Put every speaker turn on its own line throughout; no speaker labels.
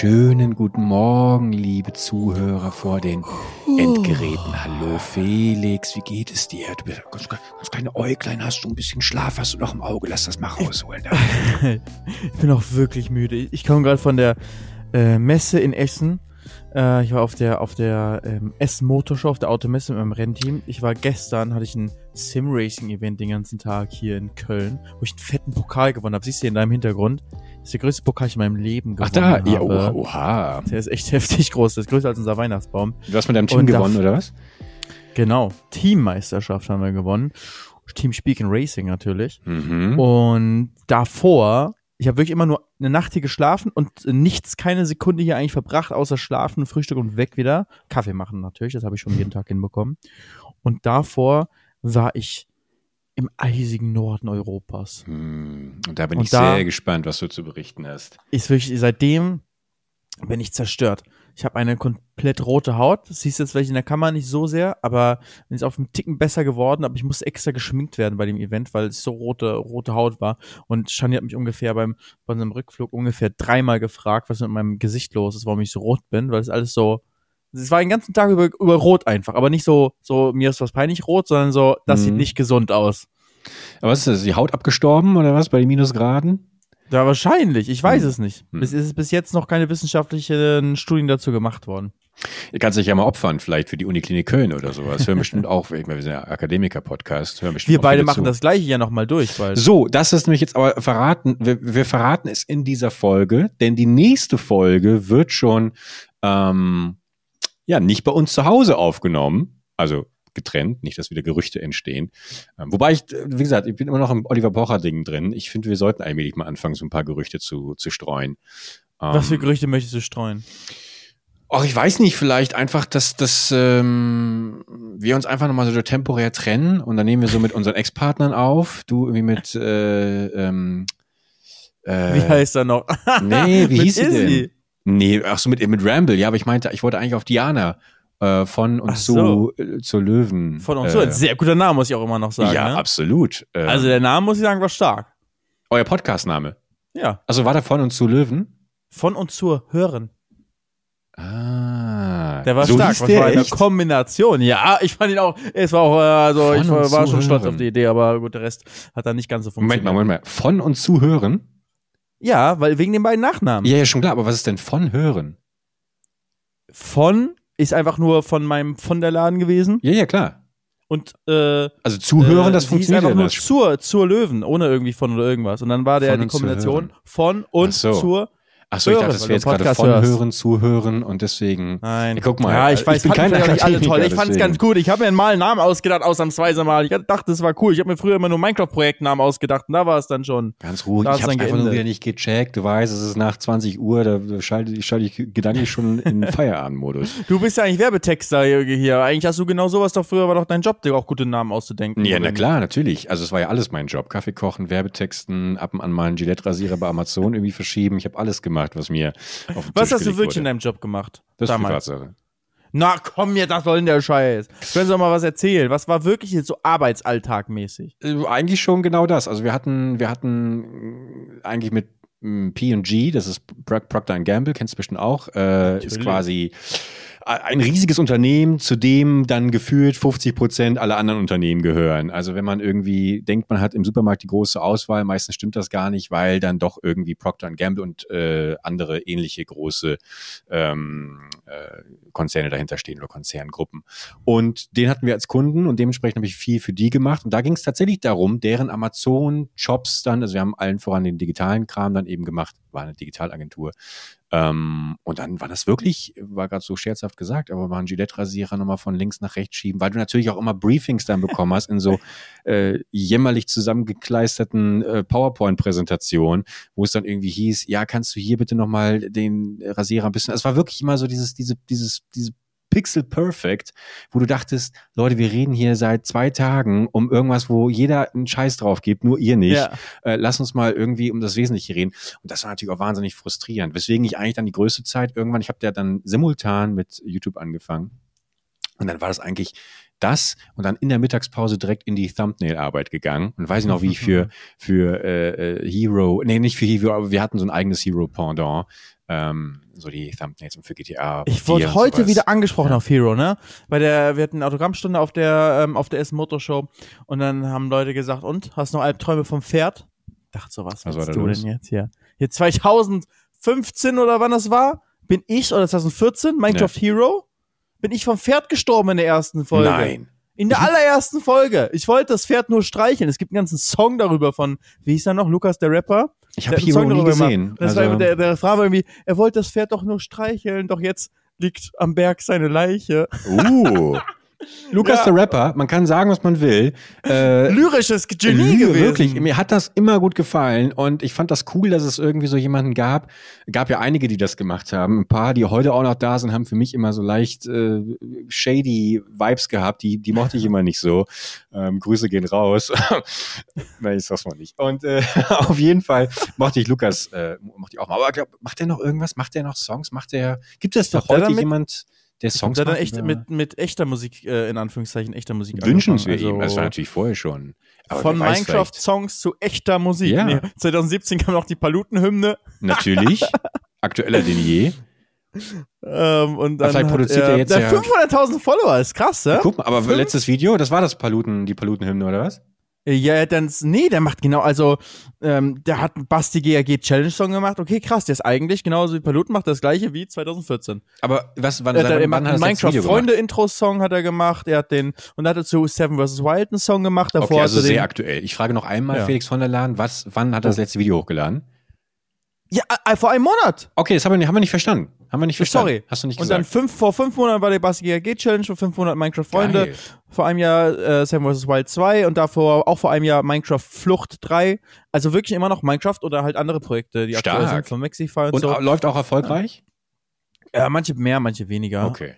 Schönen guten Morgen, liebe Zuhörer vor den Endgeräten. Hallo Felix, wie geht es dir? Du bist ganz, ganz kleine Äuglein, hast du ein bisschen Schlaf, hast du noch im Auge? Lass das mal rausholen.
ich bin auch wirklich müde. Ich komme gerade von der äh, Messe in Essen. Äh, ich war auf der auf der ähm, Essen Motorshow, auf der Automesse mit meinem Rennteam. Ich war gestern, hatte ich ein Sim-Racing-Event den ganzen Tag hier in Köln, wo ich einen fetten Pokal gewonnen habe. Siehst du in deinem Hintergrund? Das ist der größte Pokal, ich in meinem Leben gewonnen
Ach da, ja,
habe.
oha.
Der ist echt heftig groß. Das ist größer als unser Weihnachtsbaum.
Du hast mit deinem Team
Und da-
gewonnen, oder was?
Genau. Teammeisterschaft haben wir gewonnen. Team Speak and Racing natürlich.
Mhm.
Und davor, ich habe wirklich immer nur eine Nacht hier geschlafen und nichts, keine Sekunde hier eigentlich verbracht, außer schlafen, Frühstück und weg wieder. Kaffee machen natürlich, das habe ich schon jeden Tag hinbekommen. Und davor war ich im eisigen Norden Europas.
Hm, Und da bin
Und
ich
da-
sehr gespannt, was du zu berichten hast.
Ist wirklich, seitdem bin ich zerstört. Ich habe eine komplett rote Haut. Das siehst du jetzt vielleicht in der Kamera nicht so sehr, aber ist auf einen Ticken besser geworden. Aber ich musste extra geschminkt werden bei dem Event, weil es so rote, rote Haut war. Und Shani hat mich ungefähr beim, bei unserem Rückflug ungefähr dreimal gefragt, was mit meinem Gesicht los ist, warum ich so rot bin, weil es alles so, es war den ganzen Tag über, über rot einfach, aber nicht so, so, mir ist was peinlich rot, sondern so, das
Mhm.
sieht nicht gesund aus.
Aber was ist das? Die Haut abgestorben oder was bei den Minusgraden?
Ja, wahrscheinlich. Ich weiß
Hm.
es nicht.
Hm.
Es ist bis jetzt noch keine wissenschaftlichen Studien dazu gemacht worden.
Ihr kannst dich ja mal opfern, vielleicht für die Uniklinik Köln oder sowas. Hören bestimmt auch, wir sind ja Akademiker-Podcast.
Wir beide machen
zu.
das gleiche ja nochmal durch, weil.
So, das ist nämlich jetzt aber verraten. Wir, wir verraten es in dieser Folge, denn die nächste Folge wird schon ähm, ja nicht bei uns zu Hause aufgenommen, also getrennt, nicht, dass wieder Gerüchte entstehen. Ähm, wobei ich, äh, wie gesagt, ich bin immer noch im Oliver Pocher Ding drin. Ich finde, wir sollten allmählich mal anfangen, so ein paar Gerüchte zu, zu streuen.
Was für
Ähm,
Gerüchte möchtest du streuen?
Ach, ich weiß nicht, vielleicht einfach, dass, dass ähm, wir uns einfach nochmal so temporär trennen und dann nehmen wir so mit unseren Ex-Partnern auf. Du irgendwie mit äh, ähm, äh,
Wie heißt er noch?
Nee, wie hieß sie denn? Nee, ach so, mit, mit Ramble, ja, aber ich meinte, ich wollte eigentlich auf Diana äh, von und
Ach
zu,
so.
äh, zu Löwen.
Von uns.
äh,
Ein sehr guter Name, muss ich auch immer noch sagen.
Ja,
ne?
absolut. Äh,
Also der Name, muss ich sagen, war stark.
euer Podcast-Name.
Ja.
Also war der von und zu Löwen?
Von und zur Hören.
Ah.
Der war
so
stark. Was
der
war eine
echt?
Kombination? Ja, ich fand ihn auch. Es war auch, äh, also
Von
ich war,
und
war
zu
schon stolz auf die Idee, aber gut, der Rest hat dann nicht ganz so
Moment
funktioniert.
mal, Moment mal. Von und zu hören?
Ja, weil wegen den beiden Nachnamen.
Ja, ja, schon klar, aber was ist denn von hören?
Von ist einfach nur von meinem von der Laden gewesen
Ja, ja, klar.
und äh,
Also zuhören,
äh,
das funktioniert ja
einfach nur zur zur Löwen, ohne irgendwie von oder irgendwas. Und dann war der
Von
die Kombination von und
so.
zur.
Ach so, ich dachte, das wäre jetzt gerade von
hörst.
hören, zuhören und deswegen.
Nein.
Ja, guck mal,
Ja, ich
ich
weiß,
bin
fanden
kein
nicht alle toll. Ich fand's
deswegen.
ganz gut. Ich habe mir mal einen Namen ausgedacht, ausnahmsweise mal. Ich dachte, das war cool. Ich habe mir früher immer nur Minecraft-Projektnamen ausgedacht und da war es dann schon.
Ganz ruhig,
Da
ich
dann
einfach nur wieder nicht gecheckt. Du weißt, es ist nach 20 Uhr, da schalte ich, schalte ich gedanklich schon in Feierabendmodus.
Du bist ja eigentlich Werbetexter hier. hier. Eigentlich hast du genau sowas doch früher, war doch dein Job, dir auch gute Namen auszudenken.
Ja, na klar, natürlich. Also es war ja alles mein Job. Kaffee kochen, Werbetexten, ab und an mal einen Gillette-Rasierer bei Amazon irgendwie verschieben. Ich habe alles gemacht, was mir auf den
Was
Tisch
hast du wirklich in
wurde.
deinem Job gemacht?
Das ist
damals?
Privatsache.
Na komm mir, das soll denn der Scheiß. Können Sie doch mal was erzählen? Was war wirklich jetzt so arbeitsalltagmäßig?
Äh, Eigentlich schon genau das. Also wir hatten, wir hatten äh, eigentlich mit mm, P&G, das ist Pro- Procter Gamble, kennst du bestimmt auch, äh, ist quasi ein riesiges Unternehmen, zu dem dann gefühlt 50 Prozent aller anderen Unternehmen gehören. Also wenn man irgendwie denkt, man hat im Supermarkt die große Auswahl, meistens stimmt das gar nicht, weil dann doch irgendwie Procter Gamble und äh, andere ähnliche große ähm, äh, Konzerne dahinter stehen oder Konzerngruppen. Und den hatten wir als Kunden und dementsprechend habe ich viel für die gemacht. Und da ging es tatsächlich darum, deren Amazon-Shops dann, also wir haben allen voran den digitalen Kram dann eben gemacht, war eine Digitalagentur. Ähm, und dann war das wirklich, war gerade so scherzhaft gesagt, aber war ein Gillette-Rasierer nochmal von links nach rechts schieben, weil du natürlich auch immer Briefings dann bekommen hast in so äh, jämmerlich zusammengekleisterten äh, PowerPoint-Präsentationen, wo es dann irgendwie hieß, ja, kannst du hier bitte nochmal den Rasierer ein bisschen, es war wirklich immer so dieses, diese, dieses, diese Pixel Perfect, wo du dachtest, Leute, wir reden hier seit zwei Tagen um irgendwas, wo jeder einen Scheiß drauf gibt, nur ihr nicht.
Ja.
Äh, lass uns mal irgendwie um das Wesentliche reden. Und das war natürlich auch wahnsinnig frustrierend. Weswegen ich eigentlich dann die größte Zeit irgendwann, ich habe ja dann simultan mit YouTube angefangen. Und dann war das eigentlich das und dann in der Mittagspause direkt in die Thumbnail-Arbeit gegangen. Und weiß ich noch, wie ich für, für äh, äh, Hero, nee, nicht für Hero, aber wir hatten so ein eigenes Hero-Pendant. Ähm, so die Thumbnails und für GTA.
Ich wurde heute wieder angesprochen ja. auf Hero, ne? Bei der, wir hatten eine Autogrammstunde auf der, ähm, auf der Essen Motorshow und dann haben Leute gesagt, und, hast du noch Albträume vom Pferd? Ich dachte so, was, was willst du los? denn jetzt hier? Hier 2015 oder wann das war? Bin ich, oder 2014, Minecraft ja. Hero? Bin ich vom Pferd gestorben in der ersten Folge.
Nein.
In der allerersten Folge. Ich wollte das Pferd nur streicheln. Es gibt einen ganzen Song darüber von, wie hieß er noch, Lukas der Rapper?
Ich habe Hero nie gesehen.
Das also war der, der Frage war irgendwie, er wollte das Pferd doch nur streicheln, doch jetzt liegt am Berg seine Leiche.
Uh. Lukas ja. der Rapper, man kann sagen, was man will.
Äh, Lyrisches Genie
gewesen. Wirklich, mir hat das immer gut gefallen und ich fand das cool, dass es irgendwie so jemanden gab. Gab ja einige, die das gemacht haben. Ein paar, die heute auch noch da sind, haben für mich immer so leicht äh, shady Vibes gehabt. Die, die mochte ich immer nicht so. Ähm, Grüße gehen raus. Nein, ich sag's mal nicht. Und äh, auf jeden Fall mochte ich Lukas, äh, mochte ich auch mal. Aber glaub, macht der noch irgendwas? Macht der noch Songs? Macht der? Gibt es doch heute jemand? Der Songs
der dann echt mit, mit echter Musik, äh, in Anführungszeichen, echter Musik
Wünschen wir also ihm, das war natürlich vorher schon.
von Minecraft-Songs zu echter Musik.
Ja. Nee,
2017 kam noch die Paluten-Hymne.
Natürlich. Aktueller denn je.
Ähm, und dann
vielleicht produziert er, er jetzt
der ja 500.000 Follower ist krass, ja?
Guck mal, aber Fünf? letztes Video, das war das Paluten, die Paluten-Hymne, oder was?
Ja, dann, nee, der macht genau, also, ähm, der hat einen Basti GAG Challenge Song gemacht. Okay, krass, der ist eigentlich genauso wie Paluten macht das gleiche wie 2014.
Aber was, wann,
er,
wann,
wann hat er Minecraft Freunde Intro Song hat er gemacht. Er hat den, und er hat dazu Seven vs. Wild einen Song gemacht. Davor
okay, also sehr
den,
aktuell. Ich frage noch einmal, ja. Felix von der Lahn, was, wann hat er das oh. letzte Video hochgeladen?
Ja, äh, vor einem Monat.
Okay, das haben wir, haben wir nicht verstanden. Haben wir nicht verstanden.
Sorry.
Hast du nicht gesagt.
Und dann fünf, vor fünf Monaten war der Basti GRG Challenge, vor fünf Monaten Minecraft Freunde, Geil. vor einem Jahr äh, Seven vs. Wild 2 und davor auch vor einem Jahr Minecraft Flucht 3. Also wirklich immer noch Minecraft oder halt andere Projekte, die
Stark. aktuell
sind von Mexify und,
und
so.
läuft auch erfolgreich?
Ja, manche mehr, manche weniger.
Okay.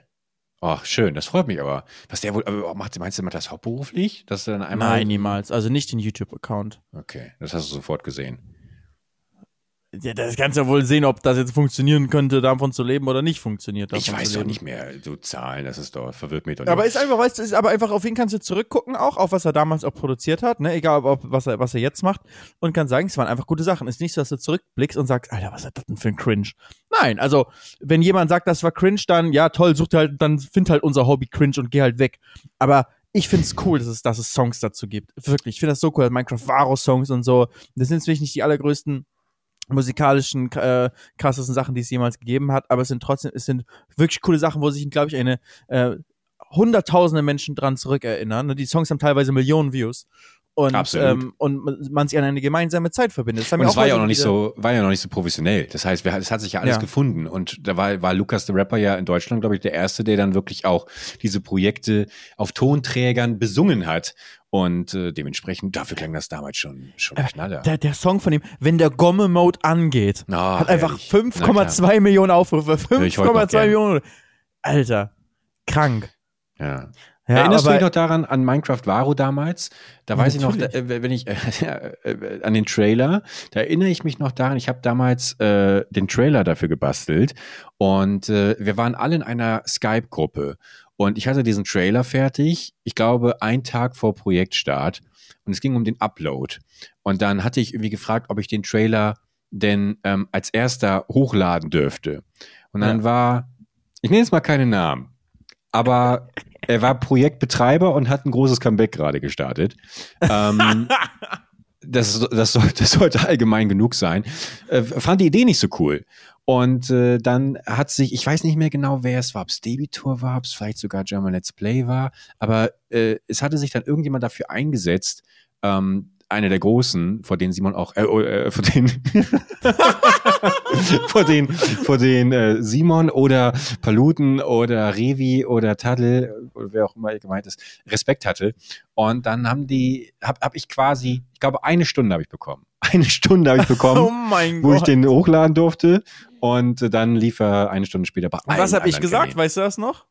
Ach, schön, das freut mich aber. Was der wohl, aber macht, meinst du, macht das hauptberuflich? Dass er dann einmal
Nein, niemals. Also nicht den YouTube-Account.
Okay, das hast du sofort gesehen
ja, das kannst du ja wohl sehen, ob das jetzt funktionieren könnte, davon zu leben oder nicht funktioniert.
Ich weiß doch nicht mehr, so Zahlen, das ist doch, verwirrt mich doch
nicht. Aber ist einfach, weißt du, ist aber einfach, auf wen kannst du zurückgucken auch, auf was er damals auch produziert hat, ne, egal ob, was er, was er jetzt macht und kann sagen, es waren einfach gute Sachen. Ist nicht so, dass du zurückblickst und sagst, Alter, was ist das denn für ein Cringe? Nein, also, wenn jemand sagt, das war Cringe, dann, ja, toll, such halt, dann find halt unser Hobby Cringe und geh halt weg. Aber ich find's cool, dass es, dass es Songs dazu gibt. Wirklich, ich finde das so cool. Minecraft Varo Songs und so. Das sind natürlich nicht die allergrößten musikalischen äh, krassesten Sachen, die es jemals gegeben hat, aber es sind trotzdem, es sind wirklich coole Sachen, wo sich, glaube ich, eine äh, hunderttausende Menschen dran zurückerinnern. Ne, die Songs haben teilweise Millionen Views. Und, ähm, und man sich an eine gemeinsame Zeit verbindet.
Das und es war ja auch noch nicht so, war ja noch nicht so professionell. Das heißt, es hat sich ja alles ja. gefunden. Und da war, war Lukas der Rapper ja in Deutschland, glaube ich, der erste, der dann wirklich auch diese Projekte auf Tonträgern besungen hat. Und äh, dementsprechend, dafür klang das damals schon, schon äh, knaller.
Der, der Song von ihm, wenn der Gomme-Mode angeht, oh, hat einfach 5,2 Millionen Aufrufe. 5,2 Millionen. Alter, krank.
Ja. Ja, Erinnerst du dich noch daran, an Minecraft Varo damals? Da weiß natürlich. ich noch, da, wenn ich äh, äh, an den Trailer, da erinnere ich mich noch daran, ich habe damals äh, den Trailer dafür gebastelt und äh, wir waren alle in einer Skype-Gruppe und ich hatte diesen Trailer fertig, ich glaube, ein Tag vor Projektstart und es ging um den Upload. Und dann hatte ich irgendwie gefragt, ob ich den Trailer denn ähm, als erster hochladen dürfte. Und dann ja. war, ich nenne jetzt mal keine Namen, aber er war Projektbetreiber und hat ein großes Comeback gerade gestartet. Ähm, das, das, sollte, das sollte allgemein genug sein. Äh, fand die Idee nicht so cool. Und äh, dann hat sich, ich weiß nicht mehr genau, wer es war, ob es Debitor war, ob es vielleicht sogar German Let's Play war, aber äh, es hatte sich dann irgendjemand dafür eingesetzt, ähm, eine der großen, vor denen Simon auch, äh, äh, vor denen, vor den, vor den äh, Simon oder Paluten oder Revi oder Tadel, oder wer auch immer gemeint ist, Respekt hatte. Und dann haben die, hab, hab ich quasi, ich glaube, eine Stunde habe ich bekommen. Eine Stunde habe ich bekommen,
oh
wo Gott. ich den hochladen durfte. Und dann lief er eine Stunde später bei
Was habe ich gesagt? Kanälen. Weißt du das noch?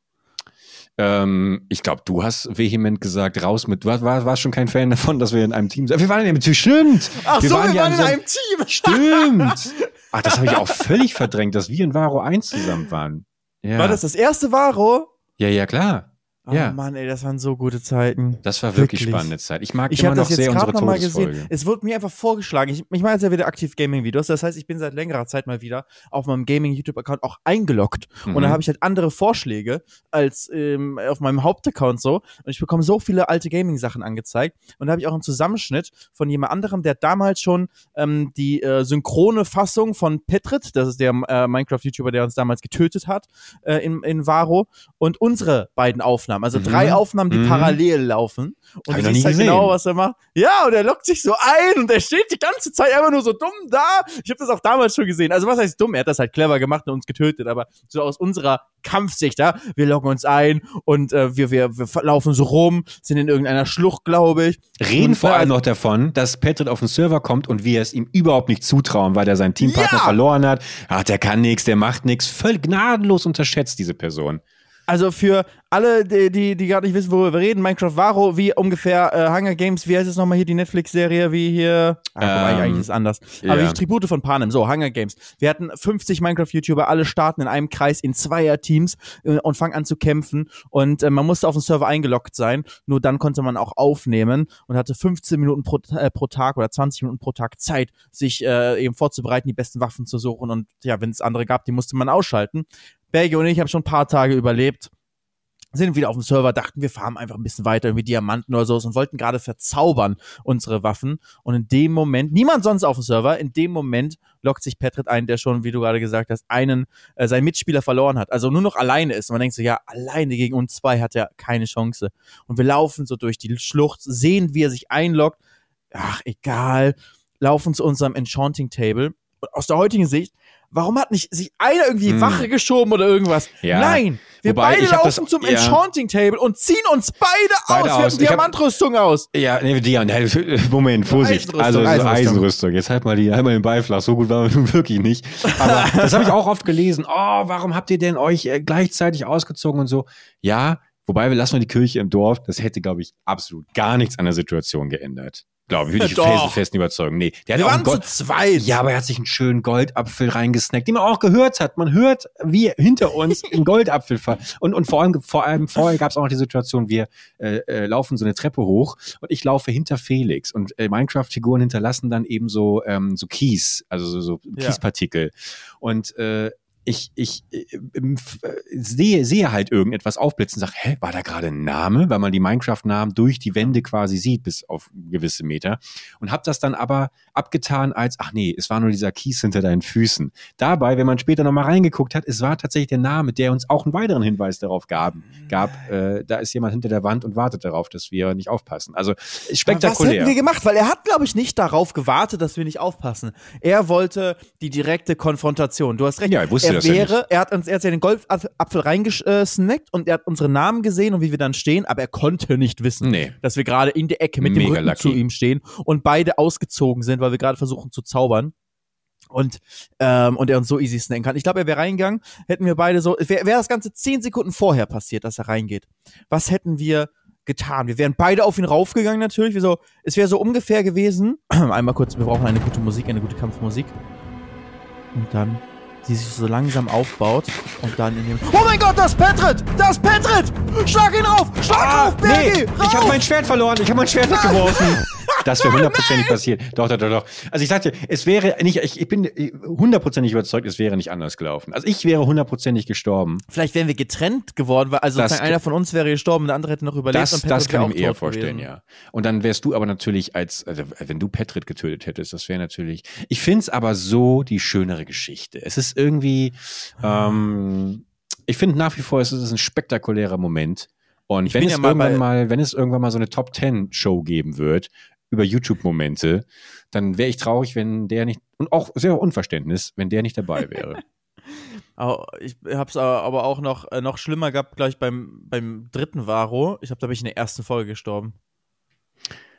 Ähm, ich glaube, du hast vehement gesagt, raus mit. Du warst, warst schon kein Fan davon, dass wir in einem Team sind. Wir waren ja natürlich stimmt.
Ach wir so, waren wir waren in einem Team.
Stimmt. Ach, das habe ich auch völlig verdrängt, dass wir in Varo 1 zusammen waren.
Ja. War das das erste Varo?
Ja, ja, klar.
Oh
Ja.
Mann, ey, das waren so gute Zeiten.
Das war wirklich,
Wirklich.
spannende Zeit. Ich mag
Ich
immer
habe
noch
das jetzt
sehr unsere
gerade nochmal
Todesfolge.
gesehen. Es wurde mir einfach vorgeschlagen. Ich, ich mache jetzt ja wieder aktiv Gaming-Videos. Das heißt, ich bin seit längerer Zeit mal wieder auf meinem Gaming-YouTube-Account auch eingeloggt. Und
Mhm.
da habe ich halt andere Vorschläge als ähm, auf meinem Hauptaccount so. Und ich bekomme so viele alte Gaming-Sachen angezeigt. Und da habe ich auch einen Zusammenschnitt von jemand anderem, der damals schon ähm, die äh, synchrone Fassung von Petrit, das ist der äh, Minecraft-YouTuber, der uns damals getötet hat, äh, in, in Varo, und unsere beiden Aufnahmen. Also
Mhm.
drei Aufnahmen, die
Mhm.
parallel laufen. Und
Hab ich
du siehst halt
gesehen.
genau, was er macht. Ja, und er lockt sich so ein und er steht die ganze Zeit einfach nur so dumm da. Ich habe das auch damals schon gesehen. Also was heißt dumm? Er hat das halt clever gemacht und uns getötet, aber so aus unserer Kampfsicht, ja, wir loggen uns ein und äh, wir, wir, wir laufen so rum, sind in irgendeiner Schlucht, glaube ich.
Reden vor allem noch davon, dass Patrick auf den Server kommt und wir es ihm überhaupt nicht zutrauen, weil er seinen Teampartner
Ja!
verloren hat. Ach, der kann nichts, der macht nichts. Völlig gnadenlos unterschätzt, diese Person.
Also für alle, die, die, die gerade nicht wissen, worüber wir reden, Minecraft Varo, wie ungefähr äh, Hunger Games, wie heißt es nochmal hier, die Netflix-Serie, wie hier, ah,
Ähm,
eigentlich ist es anders. Aber
ja.
die Tribute von Panem, so, Hunger Games. Wir hatten 50 Minecraft-YouTuber, alle starten in einem Kreis in Zweier-Teams äh, und fangen an zu kämpfen und äh, man musste auf den Server eingeloggt sein, nur dann konnte man auch aufnehmen und hatte 15 Minuten pro, äh, pro Tag oder 20 Minuten pro Tag Zeit, sich äh, eben vorzubereiten, die besten Waffen zu suchen und ja, wenn es andere gab, die musste man ausschalten. Berge und ich haben schon ein paar Tage überlebt sind wieder auf dem Server, dachten, wir farmen einfach ein bisschen weiter, irgendwie Diamanten oder so und wollten gerade verzaubern unsere Waffen. Und in dem Moment, niemand sonst auf dem Server, in dem Moment lockt sich Petrit ein, der schon, wie du gerade gesagt hast, einen, äh, seinen Mitspieler verloren hat. Also nur noch alleine ist. Und man denkt so, ja, alleine gegen uns zwei hat er keine Chance. Und wir laufen so durch die Schlucht, sehen, wie er sich einloggt. Ach, egal. Laufen zu unserem Enchanting Table. Und aus der heutigen Sicht, warum hat nicht sich einer irgendwie
Hm.
Wache geschoben oder irgendwas?
Ja.
Nein, wir
Wobei,
beide laufen
das-
zum
ja.
Enchanting Table und ziehen uns beide,
Beide
aus. Wir
aus.
haben
Ich hab-
Diamantrüstung aus.
Ja, nee, die, nee, Moment, Vorsicht.
Eisenrüstung,
also so
Eisenrüstung.
Eisenrüstung. Jetzt halt mal, die, halt mal den Beiflach. So gut war man nun wirklich nicht. Aber das habe ich auch oft gelesen. Oh, warum habt ihr denn euch äh, gleichzeitig ausgezogen und so? Ja, wobei wir lassen wir die Kirche im Dorf. Das hätte, glaube ich, absolut gar nichts an der Situation geändert. Glaube ich, würde ich
Doch.
fest, festen überzeugen. Nee, der
Wir
hat
waren
Gold,
zu zweit.
ja, aber er hat sich einen schönen Goldapfel reingesnackt, den man auch gehört hat. Man hört, wie hinter uns ein Goldapfel fall. Und, und vor allem, vor allem vorher gab es auch noch die Situation, wir äh, äh, laufen so eine Treppe hoch und ich laufe hinter Felix und äh, Minecraft-Figuren hinterlassen dann eben so, ähm, so Kies, also so, so
Ja.
Kiespartikel. Und äh, ich, ich äh, äh, sehe, sehe halt irgendetwas aufblitzen und sage, hä, war da gerade ein Name? Weil man die Minecraft-Namen durch die Wände quasi sieht, bis auf gewisse Meter. Und habe das dann aber abgetan als, ach nee, es war nur dieser Kies hinter deinen Füßen. Dabei, wenn man später nochmal reingeguckt hat, es war tatsächlich der Name, der uns auch einen weiteren Hinweis darauf gab. gab äh, da ist jemand hinter der Wand und wartet darauf, dass wir nicht aufpassen. Also ist
Was
spektakulär.
hätten wir gemacht? Weil er hat, glaube ich, nicht darauf gewartet, dass wir nicht aufpassen. Er wollte die direkte Konfrontation. Du hast recht.
Ja, er wusste
er
das ja
wäre, er hat uns, er hat ja den Goldapfel reingesnackt und er hat unsere Namen gesehen und wie wir dann stehen, aber er konnte nicht wissen,
Nee.
dass wir gerade in der Ecke mit dem
Mega
Rücken
lucky.
zu ihm stehen und beide ausgezogen sind, weil wir gerade versuchen zu zaubern. Und, ähm, und er uns so easy snacken kann. Ich glaube, er wäre reingegangen, hätten wir beide so, wäre wär das Ganze zehn Sekunden vorher passiert, dass er reingeht. Was hätten wir getan? Wir wären beide auf ihn raufgegangen natürlich. Wir so, es wäre so ungefähr gewesen. Einmal kurz, wir brauchen eine gute Musik, eine gute Kampfmusik. Und dann, die sich so langsam aufbaut und dann in dem. Oh mein Gott, das ist Petrit! Das ist Petrit! Schlag ihn rauf! Schlag drauf, Bergi!
Ah, nee, ich habe mein Schwert verloren. Ich habe mein Schwert weggeworfen. Das wäre hundertprozentig passiert. Doch, doch, doch, doch. Also ich sagte, es wäre nicht, ich, ich bin hundertprozentig überzeugt, es wäre nicht anders gelaufen. Also ich wäre hundertprozentig gestorben.
Vielleicht wären wir getrennt geworden, weil also
Das-
einer von uns wäre gestorben, der andere hätte noch überlebt.
Das,
und
das
Petrit
kann ich mir eher vorstellen,
gewesen.
ja. Und dann wärst du aber natürlich als, also wenn du Petrit getötet hättest, das wäre natürlich. Ich finde es aber so die schönere Geschichte. Es ist irgendwie, ähm, ich finde nach wie vor, es ist ein spektakulärer Moment. Und
Ich
wenn es
ja mal
irgendwann mal, wenn es irgendwann mal so eine Top Ten Show geben wird über YouTube-Momente, dann wäre ich traurig, wenn der nicht, und auch sehr Unverständnis, wenn der nicht dabei wäre.
Ich hab's aber aber auch noch, äh, noch schlimmer gehabt, gleich beim, beim dritten Varo. Ich habe da bin ich in der ersten Folge gestorben.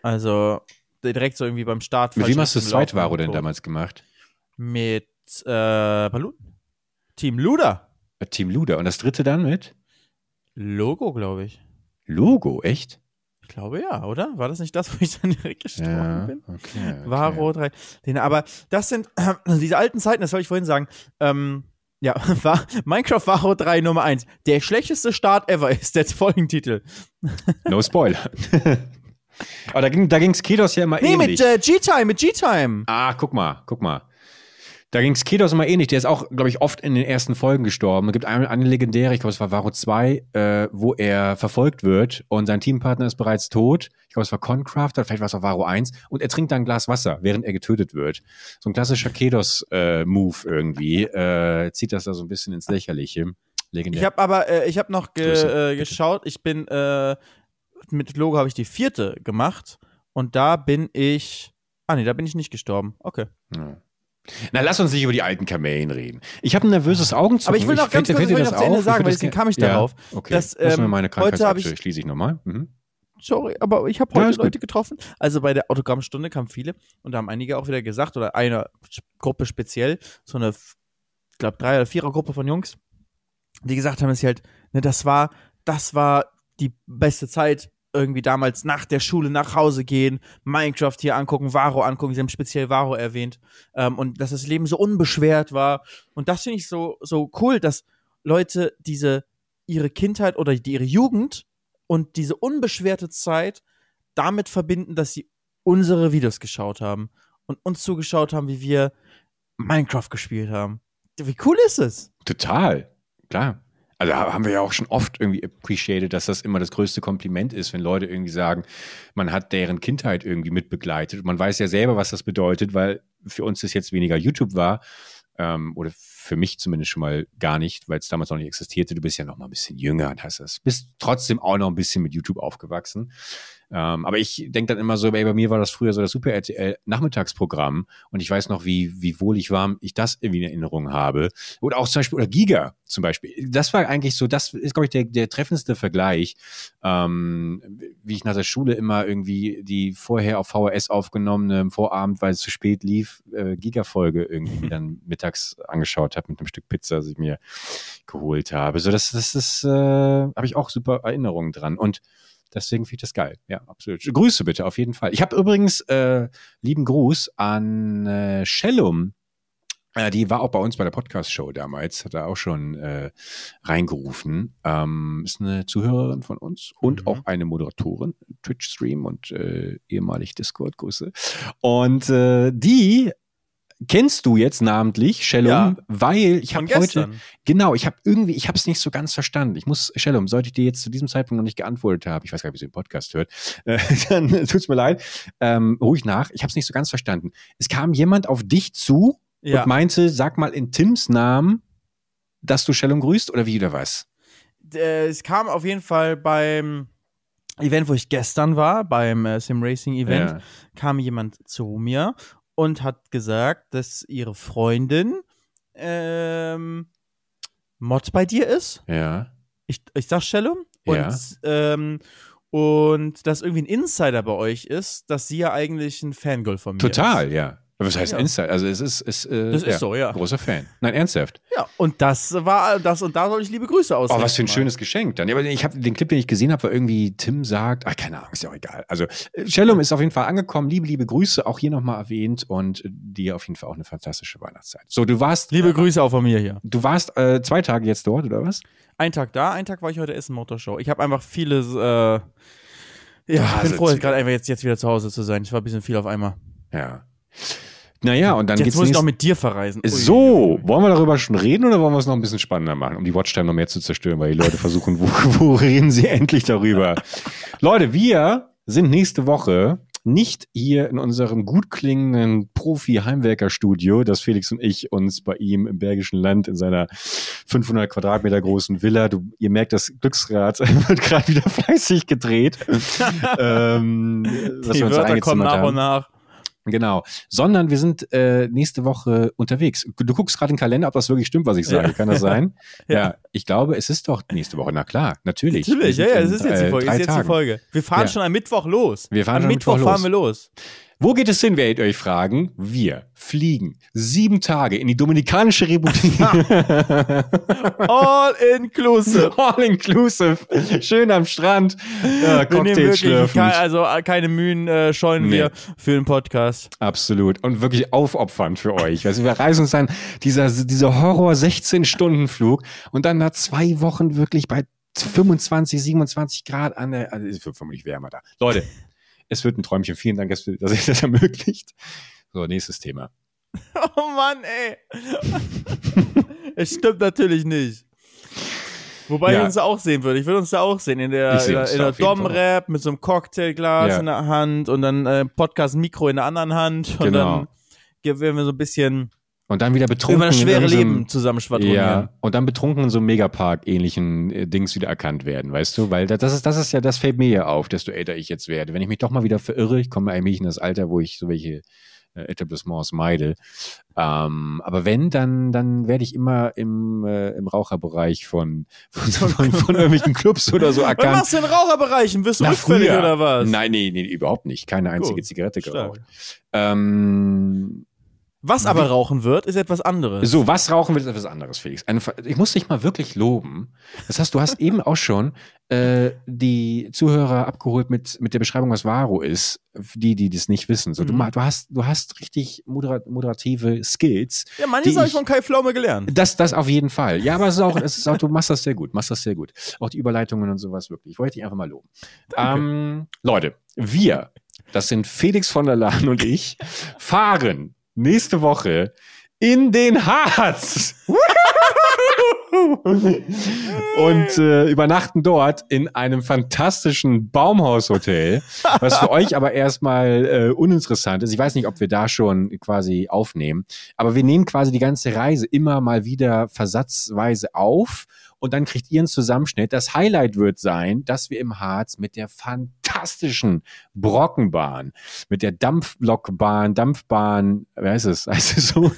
Also direkt so irgendwie beim Start.
Mit wem hast du das zweite Varo denn damals gemacht?
Mit äh, Paluten. Team Luda.
Äh, Team Luda. Und das dritte dann mit?
Logo, glaube ich.
Logo, echt?
Ich glaube ja, oder? War das nicht das, wo ich dann direkt gestorben bin?
okay. okay.
Varo 3. Den, aber das sind diese alten Zeiten, das wollte ich vorhin sagen. Ähm, Ja, war Minecraft Varo 3 Nummer 1. Der schlechteste Start ever ist der Folgentitel.
No Spoiler. Aber da ging da ging's Kedos ja immer
Nee,
ähnlich.
mit äh, G-Time, mit G-Time.
ah, guck mal, guck mal. Da ging's Kedos immer ähnlich. Der ist auch, glaube ich, oft in den ersten Folgen gestorben. Es gibt eine, eine legendäre, ich glaube, es war Varo 2, äh, wo er verfolgt wird und sein Teampartner ist bereits tot. Ich glaube, es war Concrafter, vielleicht war es auch Varo 1. Und er trinkt dann ein Glas Wasser, während er getötet wird. So ein klassischer Kedos-Move irgendwie. Äh, zieht das da so ein bisschen ins Lächerliche. Legendär.
Ich habe aber, äh, ich habe noch ge äh, geschaut. Ich bin äh, mit Logo habe ich die vierte gemacht und da bin ich. Ah nee, da bin ich nicht gestorben. Okay.
Ja. Na, lass uns nicht über die alten Kamellen reden. Ich habe ein nervöses Augenzucken.
Aber ich will noch ganz
fällt-
kurz
fällt das
noch zu Ende
auf?
sagen,
Ich
weil deswegen kam ich
Ja,
darauf,
Okay,
dass,
das, ähm, meine
heute hab
Krankheitsabschlüsse
ich-
schließe ich nochmal. Mhm.
Sorry, aber ich habe
Ja,
heute
gut.
Leute getroffen. Also bei der Autogrammstunde kamen viele und da haben einige auch wieder gesagt, oder eine Gruppe speziell, so eine, ich glaube, drei- oder vierer Gruppe von Jungs, die gesagt haben, dass sie halt, ne, das war, das war die beste Zeit irgendwie damals nach der Schule nach Hause gehen, Minecraft hier angucken, Varo angucken, sie haben speziell Varo erwähnt, ähm, und dass das Leben so unbeschwert war. Und das finde ich so, so cool, dass Leute diese, ihre Kindheit oder die, ihre Jugend und diese unbeschwerte Zeit damit verbinden, dass sie unsere Videos geschaut haben und uns zugeschaut haben, wie wir Minecraft gespielt haben. Wie cool ist es?
Total, klar. Also ha- haben wir ja auch schon oft irgendwie appreciated, dass das immer das größte Kompliment ist, wenn Leute irgendwie sagen, man hat deren Kindheit irgendwie mitbegleitet. Man weiß ja selber, was das bedeutet, weil für uns das jetzt weniger YouTube war. Ähm, oder für mich zumindest schon mal gar nicht, weil es damals noch nicht existierte. Du bist ja noch mal ein bisschen jünger und hast das, bist trotzdem auch noch ein bisschen mit YouTube aufgewachsen. Ähm, aber ich denke dann immer so, ey, bei mir war das früher so das Super RTL Nachmittagsprogramm und ich weiß noch, wie, wie wohlig warm ich das irgendwie in Erinnerung habe. Oder auch zum Beispiel, oder Giga zum Beispiel. Das war eigentlich so, das ist, glaube ich, der, der treffendste Vergleich, ähm, wie ich nach der Schule immer irgendwie die vorher auf VHS aufgenommene im Vorabend, weil es zu spät lief, äh, Giga-Folge irgendwie dann mittags angeschaut habe mit einem Stück Pizza, das ich mir geholt habe. So, das, das ist, äh, habe ich auch super Erinnerungen dran. Und Deswegen finde ich das geil. Ja, absolut. Grüße bitte, auf jeden Fall. Ich habe übrigens äh, lieben Gruß an äh, Shellum. Äh, die war auch bei uns bei der Podcast-Show damals, hat er auch schon äh, reingerufen. Ähm, ist eine Zuhörerin von uns und
Mhm.
auch eine Moderatorin, Twitch-Stream und äh, ehemalig Discord-Grüße. Und äh, die kennst du jetzt namentlich, Shellum,
Ja.
weil ich habe heute. Genau, ich habe irgendwie, ich habe es nicht so ganz verstanden. Ich muss, Shellum, sollte ich dir jetzt zu diesem Zeitpunkt noch nicht geantwortet haben, ich weiß gar nicht, wie sie den Podcast hört, äh, dann tut's mir leid, ähm, ruhig nach. Ich habe es nicht so ganz verstanden. Es kam jemand auf dich zu
Ja.
und meinte, sag mal in Tims Namen, dass du Shellum grüßt oder wie oder was?
äh, es kam auf jeden Fall beim Event, wo ich gestern war, beim äh, Sim Racing Event,
Ja.
kam jemand zu mir und hat gesagt, dass ihre Freundin ähm, Mod bei dir ist.
Ja.
Ich, ich sag Shellum. Und,
Ja.
ähm, und dass irgendwie ein Insider bei euch ist, dass sie ja eigentlich ein Fangirl von mir
Total,
ist.
ja. Was heißt
Ja.
Insta? Also es ist, es, äh,
Das ist
ja,
so, ja.
Großer Fan. Nein, ernsthaft.
Ja, und das war das und da soll ich liebe Grüße
Oh,
ausrichten.
was für ein
mal.
schönes Geschenk dann. Ja, aber ich habe den Clip, den ich gesehen habe, war irgendwie Tim sagt, ach, keine Ahnung, ist ja auch egal. Also äh, Shellum ist auf jeden Fall angekommen. Liebe, liebe Grüße, auch hier nochmal erwähnt und äh, dir auf jeden Fall auch eine fantastische Weihnachtszeit. So, du warst,
Liebe Grüße auch von mir hier.
du warst äh, zwei Tage jetzt dort, oder was?
Ein Tag da, ein Tag war ich heute Essen Motorshow. Ich habe einfach vieles, äh, ja, ich bin froh, gerade einfach jetzt, jetzt wieder zu Hause zu sein. Ich war ein bisschen viel auf einmal.
Ja. Naja, und dann
jetzt
geht's
muss ich noch mit dir verreisen. Ui.
So, wollen wir darüber schon reden oder wollen wir es noch ein bisschen spannender machen, um die Watchtime noch mehr zu zerstören, weil die Leute versuchen, wo, wo reden sie endlich darüber? Leute, wir sind nächste Woche nicht hier in unserem gut klingenden Profi-Heimwerker-Studio, das Felix und ich uns bei ihm im Bergischen Land in seiner 500 Quadratmeter großen Villa, du, ihr merkt, das Glücksrad wird gerade wieder fleißig gedreht. ähm,
Die Wörter kommen nach und nach.
Genau. Sondern wir sind äh, nächste Woche unterwegs. Du guckst gerade den Kalender, ob das wirklich stimmt, was ich sage.
Ja.
Kann das sein? ja.
Ja.
ich glaube, es ist doch nächste Woche. Na klar, natürlich.
Natürlich, ja, ja, das ist jetzt die
äh,
Folge.
drei
Ist jetzt die. Folge. Wir fahren
Ja.
schon am Mittwoch los.
Wir fahren
am
schon
Mittwoch
Mittwoch
fahren wir los.
Wo geht es hin, werdet ihr euch fragen? Wir fliegen sieben Tage in die Dominikanische Republik.
All inclusive.
All inclusive. Schön am Strand. Ja,
Wir nehmen wirklich, kein, also äh, keine Mühen äh, scheuen
Nee.
wir für den Podcast.
Absolut. Und wirklich aufopfernd für euch. Also wir reisen uns dann dieser, dieser Horror 16-Stunden-Flug und dann nach zwei Wochen wirklich bei 25, 27 Grad an der, also es wird vermutlich wärmer da. Leute, es wird ein Träumchen. Vielen Dank, dass, ihr das ermöglicht. So, nächstes Thema.
Oh Mann, ey. es stimmt natürlich nicht. Wobei
Ja.
ich uns auch sehen würde. Ich würde uns da auch sehen. In der, in der. Dom-Rap mit so einem Cocktailglas
Ja.
in der Hand und dann äh, Podcast-Mikro in der anderen Hand. Und
Genau.
dann werden wir so ein bisschen
Und dann wieder betrunken.
über das schwere
irgendeinem-
Leben zusammen schwadronieren.
Ja, und dann betrunken in so einem Megapark-ähnlichen äh, Dings wieder erkannt werden, weißt du? Weil da- das ist, das ist ja, das fällt mir ja auf, desto älter ich jetzt werde. Wenn ich mich doch mal wieder verirre, ich komme allmählich in das Alter, wo ich so welche äh, Etablissements meide. Ähm, aber wenn, dann, dann werde ich immer im, äh, im Raucherbereich von, von, von, von irgendwelchen Clubs oder so
Was
erkannt.
machst du in Raucherbereichen? Wirst du
früher.
oder was?
Nein, nee, nee, überhaupt nicht. Keine einzige
Gut.
Zigarette geraucht. Ähm,
Was aber rauchen wird, ist etwas anderes.
So, was rauchen wird, ist etwas anderes, Felix. Eine, ich muss dich mal wirklich loben. Das heißt, du hast eben auch schon äh, die Zuhörer abgeholt mit, mit der Beschreibung, was Varo ist, die, die das nicht wissen. So, du,
Mhm.
ma- du, hast, du hast richtig moderat, moderative Skills.
Ja, manches habe ich
ich-
von Kai Pflaume gelernt.
Das, das auf jeden Fall. Ja, aber es ist auch, es ist auch, du machst das sehr gut, machst das sehr gut. Auch die Überleitungen und sowas wirklich. Ich wollte dich einfach mal loben. Ähm, Leute, wir, das sind Felix von der Lahn und ich, fahren nächste Woche in den Harz. und äh, übernachten dort in einem fantastischen Baumhaushotel, was für euch aber erstmal äh, uninteressant ist. Ich weiß nicht, ob wir da schon quasi aufnehmen, aber wir nehmen quasi die ganze Reise immer mal wieder versatzweise auf und dann kriegt ihr einen Zusammenschnitt. Das Highlight wird sein, dass wir im Harz mit der fantastischen Brockenbahn, mit der Dampflokbahn, Dampfbahn, wie heißt es? Heißt es so?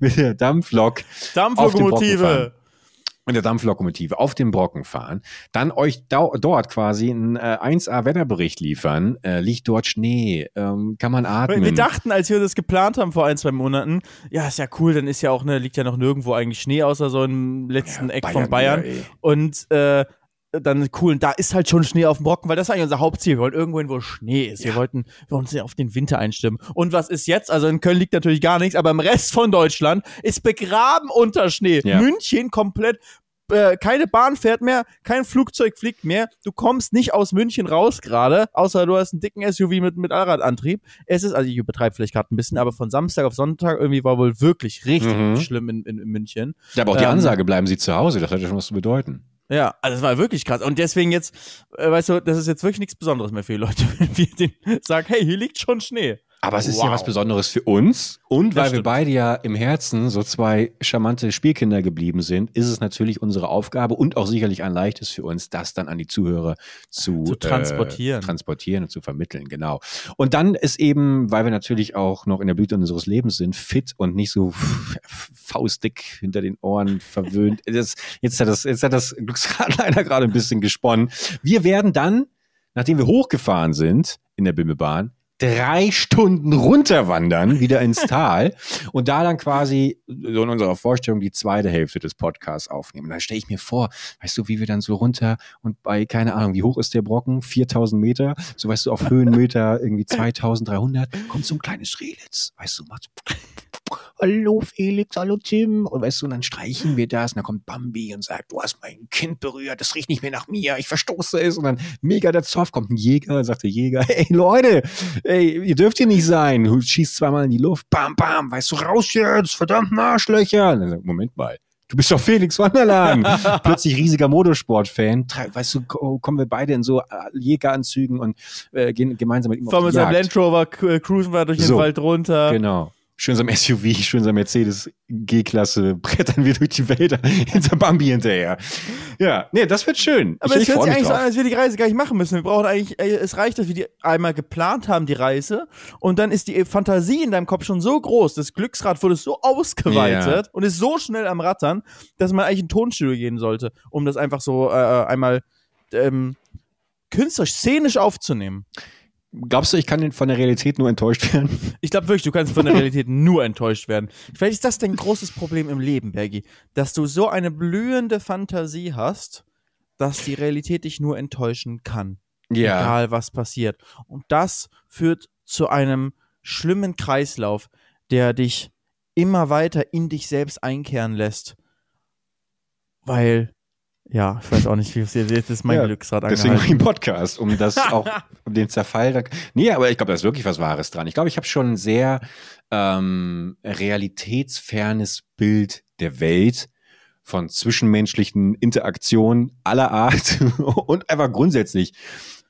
Mit der Dampflok
Dampflokomotive.
Mit der Dampflokomotive auf dem Brocken fahren, dann euch dort quasi einen äh, 1A-Wetterbericht liefern. Äh, liegt dort Schnee? Ähm, kann man atmen?
Wir dachten, als wir das geplant haben vor ein, zwei Monaten, ja, ist ja cool, dann ist ja auch, ne, liegt ja noch nirgendwo eigentlich Schnee, außer so im letzten
Ja,
Eck
Bayern
von Bayern.
ey.
und äh, dann cool, und da ist halt schon Schnee auf dem Brocken, weil das war eigentlich unser Hauptziel. Wir wollten irgendwo hin, wo Schnee ist. Wir
Ja.
wollten wir wollten uns ja auf den Winter einstimmen. Und was ist jetzt? Also in Köln liegt natürlich gar nichts, aber im Rest von Deutschland ist begraben unter Schnee.
Ja.
München komplett äh, keine Bahn fährt mehr, kein Flugzeug fliegt mehr, du kommst nicht aus München raus gerade, außer du hast einen dicken SUV mit, mit Allradantrieb. Es ist, also ich übertreibe vielleicht gerade ein bisschen, aber von Samstag auf Sonntag irgendwie war wohl wirklich richtig
Mhm.
schlimm in, in, in München.
Ja, aber auch die
Ähm,
Ansage, bleiben Sie zu Hause, das hat ja schon was zu bedeuten.
Ja, also das war wirklich krass. Und deswegen jetzt, äh, weißt du, das ist jetzt wirklich nichts Besonderes mehr für die Leute, wenn wir denen sagen, hey, hier liegt schon Schnee.
Aber es ist
Wow.
ja was Besonderes für uns. Und
Das
weil wir
stimmt.
beide ja im Herzen so zwei charmante Spielkinder geblieben sind, ist es natürlich unsere Aufgabe und auch sicherlich ein leichtes für uns, das dann an die Zuhörer zu,
Zu transportieren.
Äh, transportieren und zu vermitteln, genau. Und dann ist eben, weil wir natürlich auch noch in der Blüte unseres Lebens sind, fit und nicht so faustdick hinter den Ohren verwöhnt. Das, jetzt, hat das, jetzt hat das Glücksrad leider gerade ein bisschen gesponnen. Wir werden dann, nachdem wir hochgefahren sind in der Bimmelbahn, drei Stunden runterwandern, wieder ins Tal und da dann quasi so in unserer Vorstellung die zweite Hälfte des Podcasts aufnehmen. Und dann stelle ich mir vor, weißt du, wie wir dann so runter und bei, keine Ahnung, wie hoch ist der Brocken? 4000 Meter, so weißt du, auf Höhenmeter irgendwie 2300, kommt so ein kleines Rehletz, weißt du, macht Hallo Felix, hallo Tim. Und weißt du, und dann streichen wir das und dann kommt Bambi und sagt, du hast mein Kind berührt, das riecht nicht mehr nach mir, ich verstoße es. Und dann mega der Zoff, kommt ein Jäger und sagt der Jäger, hey Leute, ey, ihr dürft hier nicht sein. Du schießt zweimal in die Luft, bam, bam, weißt du, raus jetzt, verdammt Arschlöcher. Und dann sagt, Moment mal. Du bist doch Felix Wanderland. Plötzlich riesiger Motorsport-Fan. Weißt du, ko- kommen wir beide in so äh, Jägeranzügen und äh, gehen gemeinsam mit ihm
Fahren
auf
mit
die
seinem
Jagd.
Land Rover, cruisen wir durch den
So.
Wald runter.
Genau. Schön so ein SUV, schön so ein Mercedes G-Klasse, brettern wir durch die Wälder hinter Bambi hinterher. Ja, nee, das wird schön.
Aber
ich,
es
ich
hört sich eigentlich so
drauf.
an, als wir die Reise gar nicht machen müssen. Wir brauchen eigentlich, äh, es reicht, dass wir die einmal geplant haben, die Reise. Und dann ist die Fantasie in deinem Kopf schon so groß. Das Glücksrad wurde so ausgeweitet
Ja.
und ist so schnell am Rattern, dass man eigentlich in Tonstudio gehen sollte, um das einfach so äh, einmal ähm, künstlerisch, szenisch aufzunehmen.
Glaubst du, ich kann von der Realität nur enttäuscht werden?
Ich glaube wirklich, du kannst von der Realität nur enttäuscht werden. Vielleicht ist das dein großes Problem im Leben, Bergi, dass du so eine blühende Fantasie hast, dass die Realität dich nur enttäuschen kann.
Ja.
Egal was passiert. Und das führt zu einem schlimmen Kreislauf, der dich immer weiter in dich selbst einkehren lässt. Weil, ja, ich weiß auch nicht, wie es jetzt ist mein
Ja,
Glücksrad
Deswegen
angehalten.
einen Podcast, um das auch, um den Zerfall. Da, nee, aber ich glaube, da ist wirklich was Wahres dran. Ich glaube, ich habe schon ein sehr ähm, realitätsfernes Bild der Welt von zwischenmenschlichen Interaktionen aller Art und einfach grundsätzlich.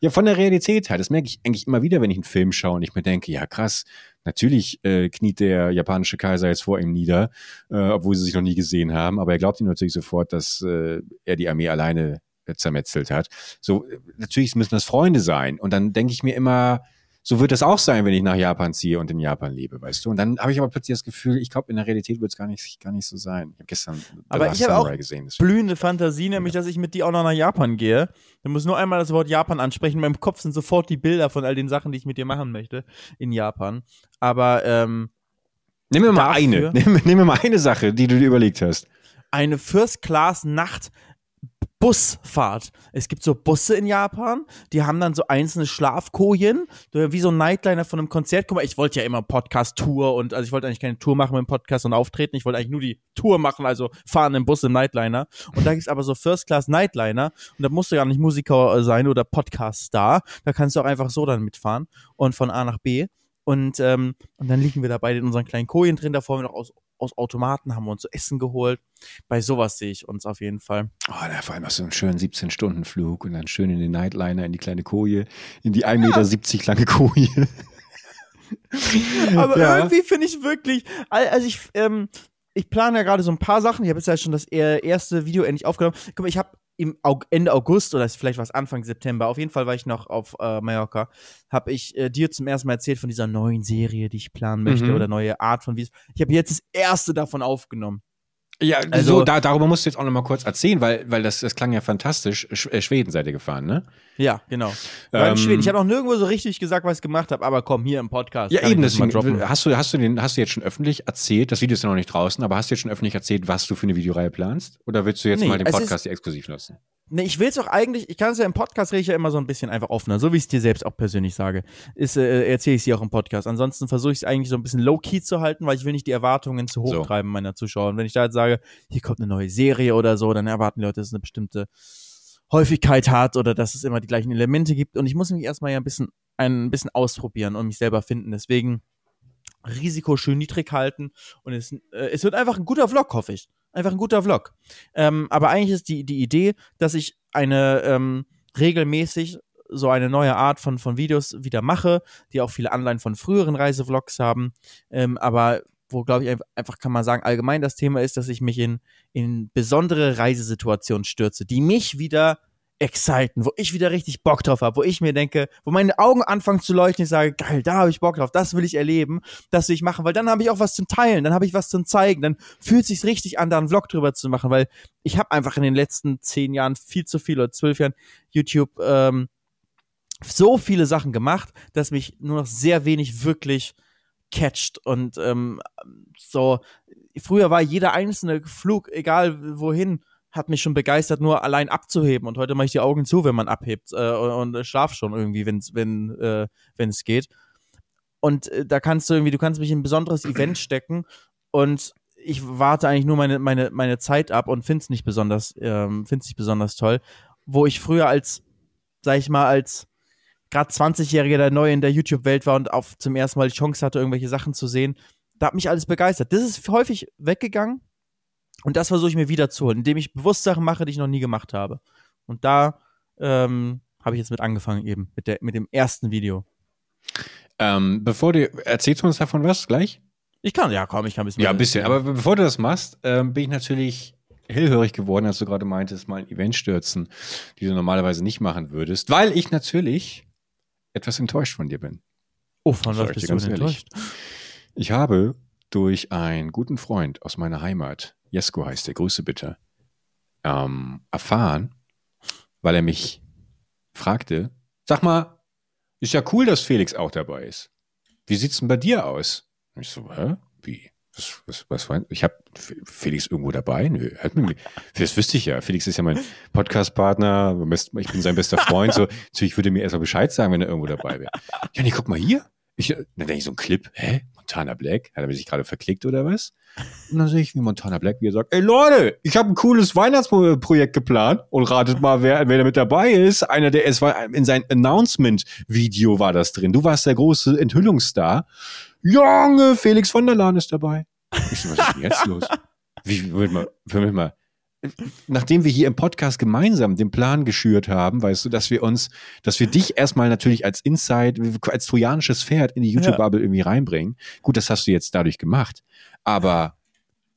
Ja, von der Realität halt. Das merke ich eigentlich immer wieder, wenn ich einen Film schaue und ich mir denke, ja krass, natürlich äh, kniet der japanische Kaiser jetzt vor ihm nieder, äh, obwohl sie sich noch nie gesehen haben, aber er glaubt ihm natürlich sofort, dass äh, er die Armee alleine äh, zermetzelt hat. So, äh, natürlich müssen das Freunde sein. Und dann denke ich mir immer, so wird es auch sein, wenn ich nach Japan ziehe und in Japan lebe, weißt du? Und dann habe ich aber plötzlich das Gefühl, ich glaube, in der Realität wird es gar nicht, gar nicht so sein. Ich habe gestern
Aber ich habe auch
gesehen. Das
blühende Fantasie, nämlich, dass ich mit dir auch noch nach Japan gehe. Du musst nur einmal das Wort Japan ansprechen. In meinem Kopf sind sofort die Bilder von all den Sachen, die ich mit dir machen möchte in Japan. Aber ähm,
Nimm mir mal
Dafür-
eine. Nimm, nimm mir mal eine Sache, die du dir überlegt hast.
eine First-Class-Nacht Busfahrt. Es gibt so Busse in Japan, die haben dann so einzelne Schlafkojen, wie so ein Nightliner von einem Konzert. Guck mal, ich wollte ja immer Podcast-Tour und also ich wollte eigentlich keine Tour machen mit dem Podcast und auftreten. Ich wollte eigentlich nur die Tour machen, also fahren im Bus im Nightliner. Und da gibt's aber so First-Class-Nightliner und da musst du gar nicht Musiker äh, sein oder Podcast-Star. Da kannst du auch einfach so dann mitfahren und von A nach B. Und, ähm, und dann liegen wir da beide in unseren kleinen Kojen drin. Da vorne noch aus, aus Automaten haben wir uns so Essen geholt. Bei sowas sehe ich uns auf jeden Fall.
Oh, da vor allem auch so einen schönen 17-Stunden-Flug und dann schön in den Nightliner, in die kleine Koje, in die 1,70 Meter lange Koje.
Aber
Ja.
irgendwie finde ich wirklich, al- also ich, ähm, ich plane ja gerade so ein paar Sachen. Ich habe jetzt ja schon das äh, erste Video endlich aufgenommen. Guck mal, ich habe im Ende August oder vielleicht war es Anfang September, auf jeden Fall war ich noch auf äh, Mallorca, habe ich äh, dir zum ersten Mal erzählt von dieser neuen Serie, die ich planen möchte
Mhm.
oder neue Art von Videos. Ich habe jetzt das erste davon aufgenommen.
Ja,
Also-
so, da, darüber musst du jetzt auch noch mal kurz erzählen, weil, weil das, das klang ja fantastisch. Sch äh, Schweden seid ihr gefahren, ne?
Ja, genau.
Ähm,
Schweden. Ich habe noch nirgendwo so richtig gesagt, was ich gemacht habe, aber komm, hier im Podcast.
Ja, eben,
das mal
deswegen,
droppen.
hast du, hast du den, hast du jetzt schon öffentlich erzählt, das Video ist ja noch nicht draußen, aber hast du jetzt schon öffentlich erzählt, was du für eine Videoreihe planst? Oder willst du jetzt
Nee,
mal den
ist-
Podcast hier exklusiv nutzen?
Nee, ich will es auch eigentlich, ich kann es ja im Podcast rede ich ja immer so ein bisschen einfach offener, so wie ich es dir selbst auch persönlich sage. Ist, äh, erzähle ich dir auch im Podcast. Ansonsten versuche ich es eigentlich so ein bisschen low-key zu halten, weil ich will nicht die Erwartungen zu hoch
So.
treiben meiner Zuschauer. Und wenn ich da jetzt sage, hier kommt eine neue Serie oder so, dann erwarten die Leute, dass es eine bestimmte Häufigkeit hat oder dass es immer die gleichen Elemente gibt. Und ich muss mich erstmal ja ein bisschen, ein bisschen ausprobieren und mich selber finden. Deswegen Risiko schön niedrig halten und es, äh, es wird einfach ein guter Vlog, hoffe ich. Einfach ein guter Vlog. Ähm, aber eigentlich ist die, die Idee, dass ich eine ähm, regelmäßig so eine neue Art von, von Videos wieder mache, die auch viele Anleihen von früheren Reisevlogs haben. Ähm, aber wo, glaube ich, einfach, kann man sagen, allgemein das Thema ist, dass ich mich in, in besondere Reisesituationen stürze, die mich wieder exciten, wo ich wieder richtig Bock drauf habe, wo ich mir denke, wo meine Augen anfangen zu leuchten, ich sage, geil, da habe ich Bock drauf, das will ich erleben, das will ich machen, weil dann habe ich auch was zum Teilen, dann habe ich was zum Zeigen, dann fühlt sich richtig an, da einen Vlog drüber zu machen, weil ich habe einfach in den letzten zehn Jahren viel zu viel oder zwölf Jahren YouTube ähm, so viele Sachen gemacht, dass mich nur noch sehr wenig wirklich catcht und ähm, so früher war jeder einzelne Flug, egal wohin, hat mich schon begeistert, nur allein abzuheben. Und heute mache ich die Augen zu, wenn man abhebt äh, und, und schlaf schon irgendwie, wenn's, wenn äh, es geht. Und äh, da kannst du irgendwie, du kannst mich in ein besonderes Event stecken und ich warte eigentlich nur meine meine meine Zeit ab und find's nicht besonders ähm, find's nicht besonders toll, wo ich früher als sag ich mal als gerade 20-Jähriger, der neu in der YouTube-Welt war und auf zum ersten Mal die Chance hatte, irgendwelche Sachen zu sehen, da hat mich alles begeistert. Das ist häufig weggegangen und das versuche ich mir wieder zu holen, indem ich bewusst Sachen mache, die ich noch nie gemacht habe. Und da ähm, habe ich jetzt mit angefangen eben, mit, der, mit dem ersten Video.
Ähm, bevor du, erzählst du uns davon was gleich?
Ich kann, ja komm, ich kann ein bisschen.
Ja, ein bisschen. Aber bevor du das machst, ähm, bin ich natürlich hellhörig geworden, als du gerade meintest, mal ein Event stürzen, die du normalerweise nicht machen würdest, weil ich natürlich etwas enttäuscht von dir bin.
Oh, von was
ich
bist du
ganz
denn
ehrlich.
enttäuscht?
Ich habe durch einen guten Freund aus meiner Heimat, Jesko heißt der, Grüße bitte, ähm, erfahren, weil er mich fragte, sag mal, ist ja cool, dass Felix auch dabei ist. Wie sieht's denn bei dir aus? Und ich so, hä? Wie? Was, was, was war, ich habe Felix irgendwo dabei? Nö, hört mir, das wüsste ich ja. Felix ist ja mein Podcast-Partner, ich bin sein bester Freund. So, ich würde mir erstmal Bescheid sagen, wenn er irgendwo dabei wäre. Ja, nee, guck mal hier. Ich, dann denke ich so ein Clip, hä? Montana Black? Hat er sich gerade verklickt oder was? Und dann sehe ich, wie Montana Black wie er sagt, ey Leute, ich habe ein cooles Weihnachtsprojekt geplant und ratet mal, wer, wer da mit dabei ist. Einer der, es war in sein Announcement-Video war das drin. Du warst der große Enthüllungsstar. Junge, Felix von der Lahn ist dabei. Ich so, was ist denn jetzt los? Wie, Moment mal, mal. Nachdem wir hier im Podcast gemeinsam den Plan geschürt haben, weißt du, dass wir uns, dass wir dich erstmal natürlich als Inside, als trojanisches Pferd in die YouTube-Bubble irgendwie reinbringen. Gut, das hast du jetzt dadurch gemacht. Aber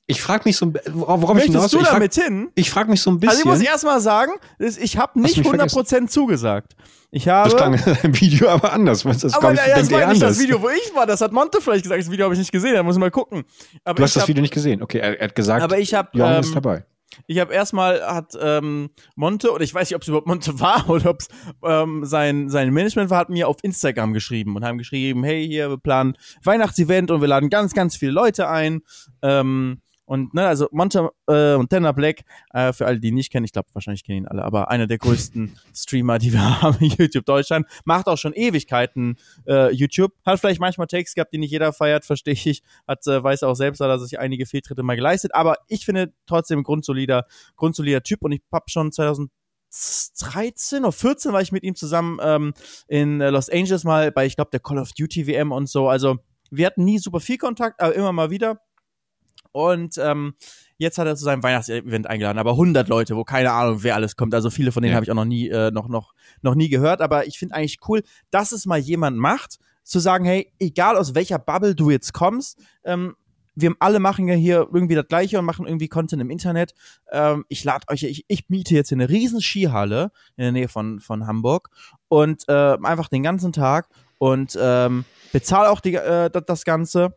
ich frage mich so, worauf
Möchtest
ich hinaus
du
ich frag,
damit hin?
Ich frage mich so ein bisschen.
Also ich muss erstmal sagen, ich habe nicht
mich
100% zugesagt. Ich habe
das klang im Video aber anders. Das,
aber
ich,
ja, das war nicht
anders.
das Video, wo ich war. Das hat Monte vielleicht gesagt. Das Video habe ich nicht gesehen. Da muss ich mal gucken. Aber
Du hast das
hab,
Video nicht gesehen. Okay, er, er hat gesagt,
Aber ich habe
Jörn
ähm,
ist dabei.
Ich habe erstmal hat ähm, Monte oder ich weiß nicht, ob es überhaupt Monte war oder ob es ähm, sein sein Management war, hat mir auf Instagram geschrieben und haben geschrieben, hey hier wir planen Weihnachtsevent und wir laden ganz ganz viele Leute ein. Ähm, und ne, also Monte äh, und Tanner Black, äh, für alle, die ihn nicht kennen, ich glaube wahrscheinlich kennen ihn alle, aber einer der größten Streamer, die wir haben in YouTube Deutschland, macht auch schon Ewigkeiten äh, YouTube, hat vielleicht manchmal Takes gehabt, die nicht jeder feiert, verstehe ich, hat äh, weiß auch selbst, dass er sich einige Fehltritte mal geleistet, aber ich finde trotzdem ein grundsolider, grundsolider Typ. Und ich hab schon 2013 oder 14 war ich mit ihm zusammen ähm, in Los Angeles mal bei, ich glaube, der Call of Duty WM und so, also wir hatten nie super viel Kontakt, aber immer mal wieder. Und ähm, jetzt hat er zu seinem Weihnachtsevent eingeladen, aber 100 Leute, wo keine Ahnung, wer alles kommt. Also viele von denen
Ja.
habe ich auch noch nie, äh, noch, noch, noch nie gehört. Aber ich finde eigentlich cool, dass es mal jemand macht, zu sagen, hey, egal aus welcher Bubble du jetzt kommst, ähm, wir alle machen ja hier irgendwie das Gleiche und machen irgendwie Content im Internet. Ähm, ich lade euch, ich, ich miete jetzt hier eine riesen Skihalle in der Nähe von, von Hamburg und äh, einfach den ganzen Tag und ähm, bezahle auch die, äh, das, das Ganze.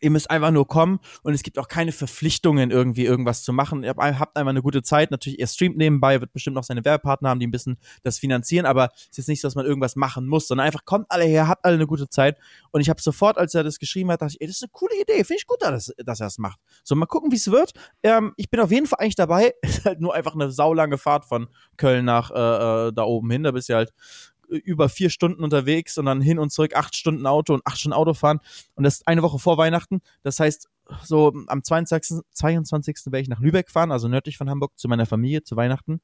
Ihr müsst einfach nur kommen und es gibt auch keine Verpflichtungen, irgendwie irgendwas zu machen. Ihr habt einfach eine gute Zeit. Natürlich, ihr streamt nebenbei, wird bestimmt noch seine Werbepartner haben, die ein bisschen das finanzieren, aber es ist jetzt nicht so, dass man irgendwas machen muss, sondern einfach kommt alle her, habt alle eine gute Zeit. Und ich habe sofort, als er das geschrieben hat, dachte ich, ey, das ist eine coole Idee, finde ich gut, dass, dass er das macht. So, mal gucken, wie es wird. Ähm, ich bin auf jeden Fall eigentlich dabei. Ist halt nur einfach eine saulange Fahrt von Köln nach äh, äh, da oben hin. Da bist du halt über vier Stunden unterwegs und dann hin und zurück acht Stunden Auto und acht Stunden Auto fahren. Und das ist eine Woche vor Weihnachten. Das heißt, so am 22. 22. werde ich nach Lübeck fahren, also nördlich von Hamburg, zu meiner Familie, zu Weihnachten.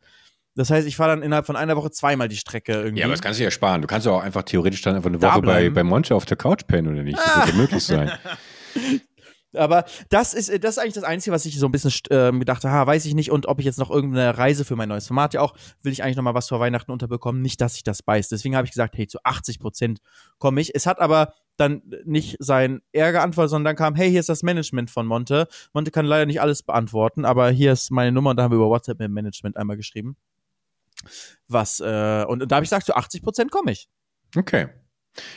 Das heißt, ich fahre dann innerhalb von einer Woche zweimal die Strecke irgendwie.
Ja, aber das kannst du ja sparen. Du kannst ja auch einfach theoretisch dann einfach eine
Da
Woche bei,
bleiben.
bei Monte auf der Couch pennen oder nicht. Das wird ja möglich sein.
Aber das ist, das ist eigentlich das Einzige, was ich so ein bisschen ähm, gedacht habe, ha, weiß ich nicht. Und ob ich jetzt noch irgendeine Reise für mein neues Format ja auch, will ich eigentlich noch mal was vor Weihnachten unterbekommen. Nicht, dass ich das beiß. Deswegen habe ich gesagt, hey, zu 80 Prozent komme ich. Es hat aber dann nicht sein Ärger antwortet, sondern dann kam, hey, hier ist das Management von Monte. Monte kann leider nicht alles beantworten, aber hier ist meine Nummer und da haben wir über WhatsApp mit dem Management einmal geschrieben. Was, äh, und, und da habe ich gesagt, zu 80 Prozent komme ich.
Okay.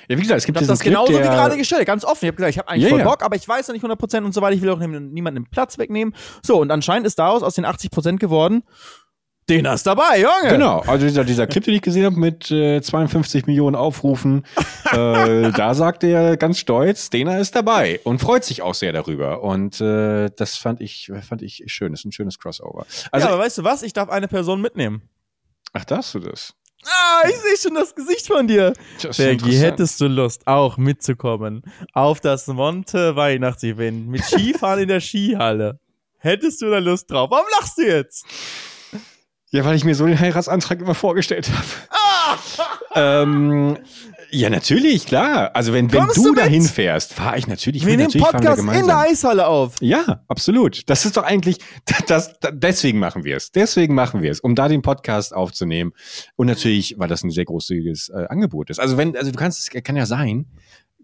Ja, wie gesagt, es
Ich
gibt
habe
diesen
das
Clip,
genauso wie gerade gestellt, ganz offen. Ich habe gesagt, ich habe eigentlich
Ja,
voll. Bock, aber ich weiß noch nicht 100% und so weiter. Ich will auch niemanden den Platz wegnehmen. So, und anscheinend ist daraus aus den 80% geworden, den ist dabei, Junge.
Genau, also dieser, dieser Clip, den ich gesehen habe mit äh, 52 Millionen Aufrufen, äh, da sagt er ganz stolz, Dena ist dabei und freut sich auch sehr darüber. Und äh, das fand ich, fand ich schön. Das ist ein schönes Crossover. Also,
ja, aber weißt du was? Ich darf eine Person mitnehmen.
ach, darfst du das?
Ah, ich sehe schon das Gesicht von dir.
Interessant.
hättest du Lust, auch mitzukommen auf das Monte Weihnachtsevent mit Skifahren in der Skihalle? Hättest du da Lust drauf? Warum lachst du jetzt?
Ja, weil ich mir so den Heiratsantrag immer vorgestellt habe. ähm, ja, natürlich, klar. Also wenn, wenn du,
du
dahin fährst, fahre ich natürlich
Wir
mit.
nehmen
Natürlich fahren wir
Podcast in der
gemeinsam.
Eishalle auf.
Ja, absolut. Das ist doch eigentlich, das, das, deswegen machen wir es. Deswegen machen wir es, um da den Podcast aufzunehmen. Und natürlich, weil das ein sehr großzügiges äh, Angebot ist. Also wenn, also du kannst, es kann ja sein,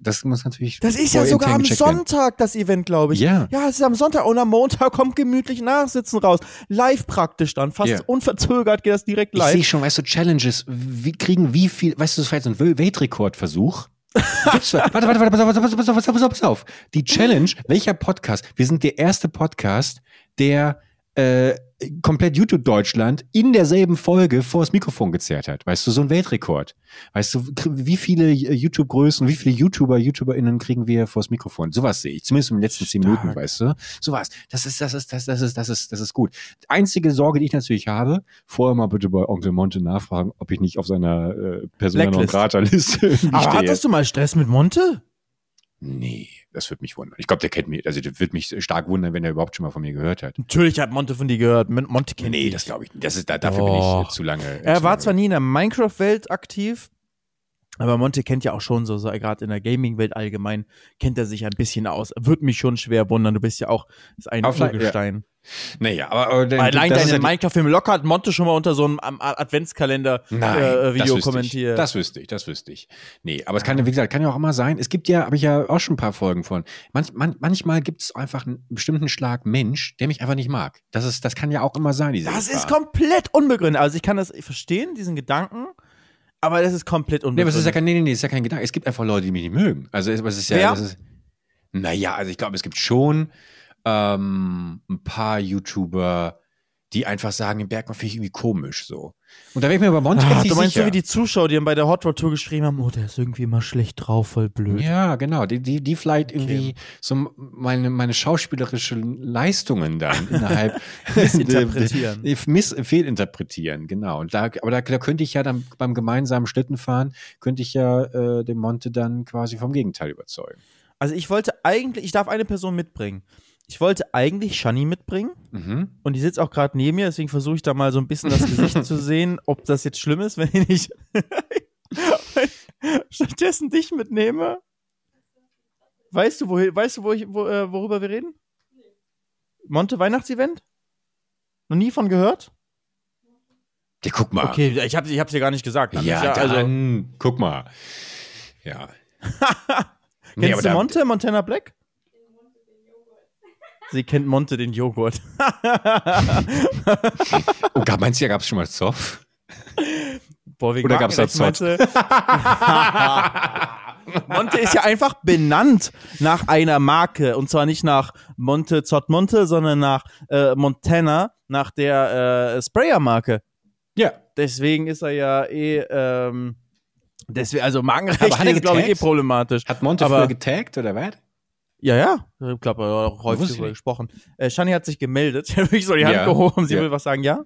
das muss natürlich.
Das ist ja sogar am
werden.
Sonntag, das Event, glaube ich.
Ja.
Ja, es ist am Sonntag und am Montag kommt gemütlich Nachsitzen raus. Live praktisch dann. Fast
Ja.
unverzögert geht das direkt
Ich sehe
live.
schon, weißt du, Challenges, wie kriegen wie viel, weißt du, das war jetzt ein Wel- Weltrekordversuch. Warte, warte, warte, auf, pass auf, pass auf, pass auf, pass auf, pass auf. Die Challenge, welcher Podcast? Wir sind der erste Podcast, der äh, komplett YouTube Deutschland in derselben Folge vors Mikrofon gezerrt hat. Weißt du, so ein Weltrekord. Weißt du, wie viele YouTube-Größen, wie viele YouTuber, YouTuberInnen kriegen wir vors Mikrofon? Sowas sehe ich. Zumindest in den letzten zehn Minuten, weißt du? Sowas. Das ist, das ist, das, das ist, das ist, das ist gut. Einzige Sorge, die ich natürlich habe, vorher mal bitte bei Onkel Monte nachfragen, ob ich nicht auf seiner äh, Persona non grata Liste
Aber
stehe.
hattest du mal Stress mit Monte?
Nee, das wird mich wundern. Ich glaube, der kennt mich, also der wird mich stark wundern, wenn er überhaupt schon mal von mir gehört hat.
Natürlich hat Monte von dir gehört. Mon- Monte kennt
Nee, das glaube ich nicht. Das ist, da, dafür bin ich zu lange.
Er
zu
war
lange
zwar nie in der Minecraft-Welt aktiv, aber Monte kennt ja auch schon so, so gerade in der Gaming-Welt allgemein, kennt er sich ein bisschen aus. Würde mich schon schwer wundern. Du bist ja auch ist ein Urgestein.
Naja, aber, aber der-
Allein
ist
deine
ja
Minecraft-Filme locker hat Monte schon mal unter so einem Adventskalender-Video äh, kommentiert.
Das wüsste ich, das wüsste ich. Nee, aber es kann, ja, wie gesagt, kann ja auch immer sein. Es gibt ja, habe ich ja auch schon ein paar Folgen von. Manch, man, manchmal gibt es einfach einen bestimmten Schlag Mensch, der mich einfach nicht mag. Das ist, das kann ja auch immer sein.
Das ist
Gefahr.
komplett unbegründet. Also ich kann das verstehen, diesen Gedanken, aber das ist komplett
Nee, aber
unbegründet.
es ist ja kein, nee, nee, nee, ist ja kein Gedanke. Es gibt einfach Leute, die mich nicht mögen. Also, es, ist ja,
Wer?
das ist, naja, also ich glaube, es gibt schon ähm, ein paar YouTuber, die einfach sagen, den Bergmann finde ich irgendwie komisch so. Und da wäre ich mir bei Monte
Ah,
ganz
du
nicht
meinst
sicher.
so wie die Zuschauer, die dann bei der Hot Rod Tour geschrieben haben, oh, der ist irgendwie immer schlecht drauf, voll blöd.
Ja, genau. Die, die, die vielleicht irgendwie so meine, meine schauspielerische Leistungen dann innerhalb
Missinterpretieren.
miss, fehlinterpretieren, genau. Und da, aber da, da könnte ich ja dann beim gemeinsamen Schlittenfahren, könnte ich ja äh, den Monte dann quasi vom Gegenteil überzeugen.
Also ich wollte eigentlich, ich darf eine Person mitbringen. Ich wollte eigentlich Shani mitbringen
Mhm.
und die sitzt auch gerade neben mir, deswegen versuche ich da mal so ein bisschen das Gesicht zu sehen, ob das jetzt schlimm ist, wenn ich stattdessen dich mitnehme. Weißt du, wo, weißt du wo ich, wo, äh, worüber wir reden? Monte Weihnachtsevent? Noch nie von gehört?
Ja, guck mal.
Okay, ich habe ich hab's dir gar nicht gesagt.
Ja,
ist also,
dann, guck mal. Ja. Nee,
kennst du Monte, Montana Black? Sie kennt Monte den Joghurt.
Oh, gab, meinst du, gab es schon mal Zoff?
Boah,
Oder gab's da
Markenrecht meinst du? Monte ist ja einfach benannt nach einer Marke. Und zwar nicht nach Monte Zott Monte, sondern nach äh, Montana, nach der äh, Sprayer-Marke.
Ja.
Deswegen ist er ja eh, ähm, deswegen, also Markenrecht ist, glaube ich, eh problematisch.
Hat Monte
Aber-
früher getaggt oder was?
Ja, ja. Ich glaube, er hat auch häufig darüber gesprochen. Äh, Shani hat sich gemeldet. Ich habe wirklich so die Hand
Ja.
gehoben. Sie
Ja.
will was sagen, ja?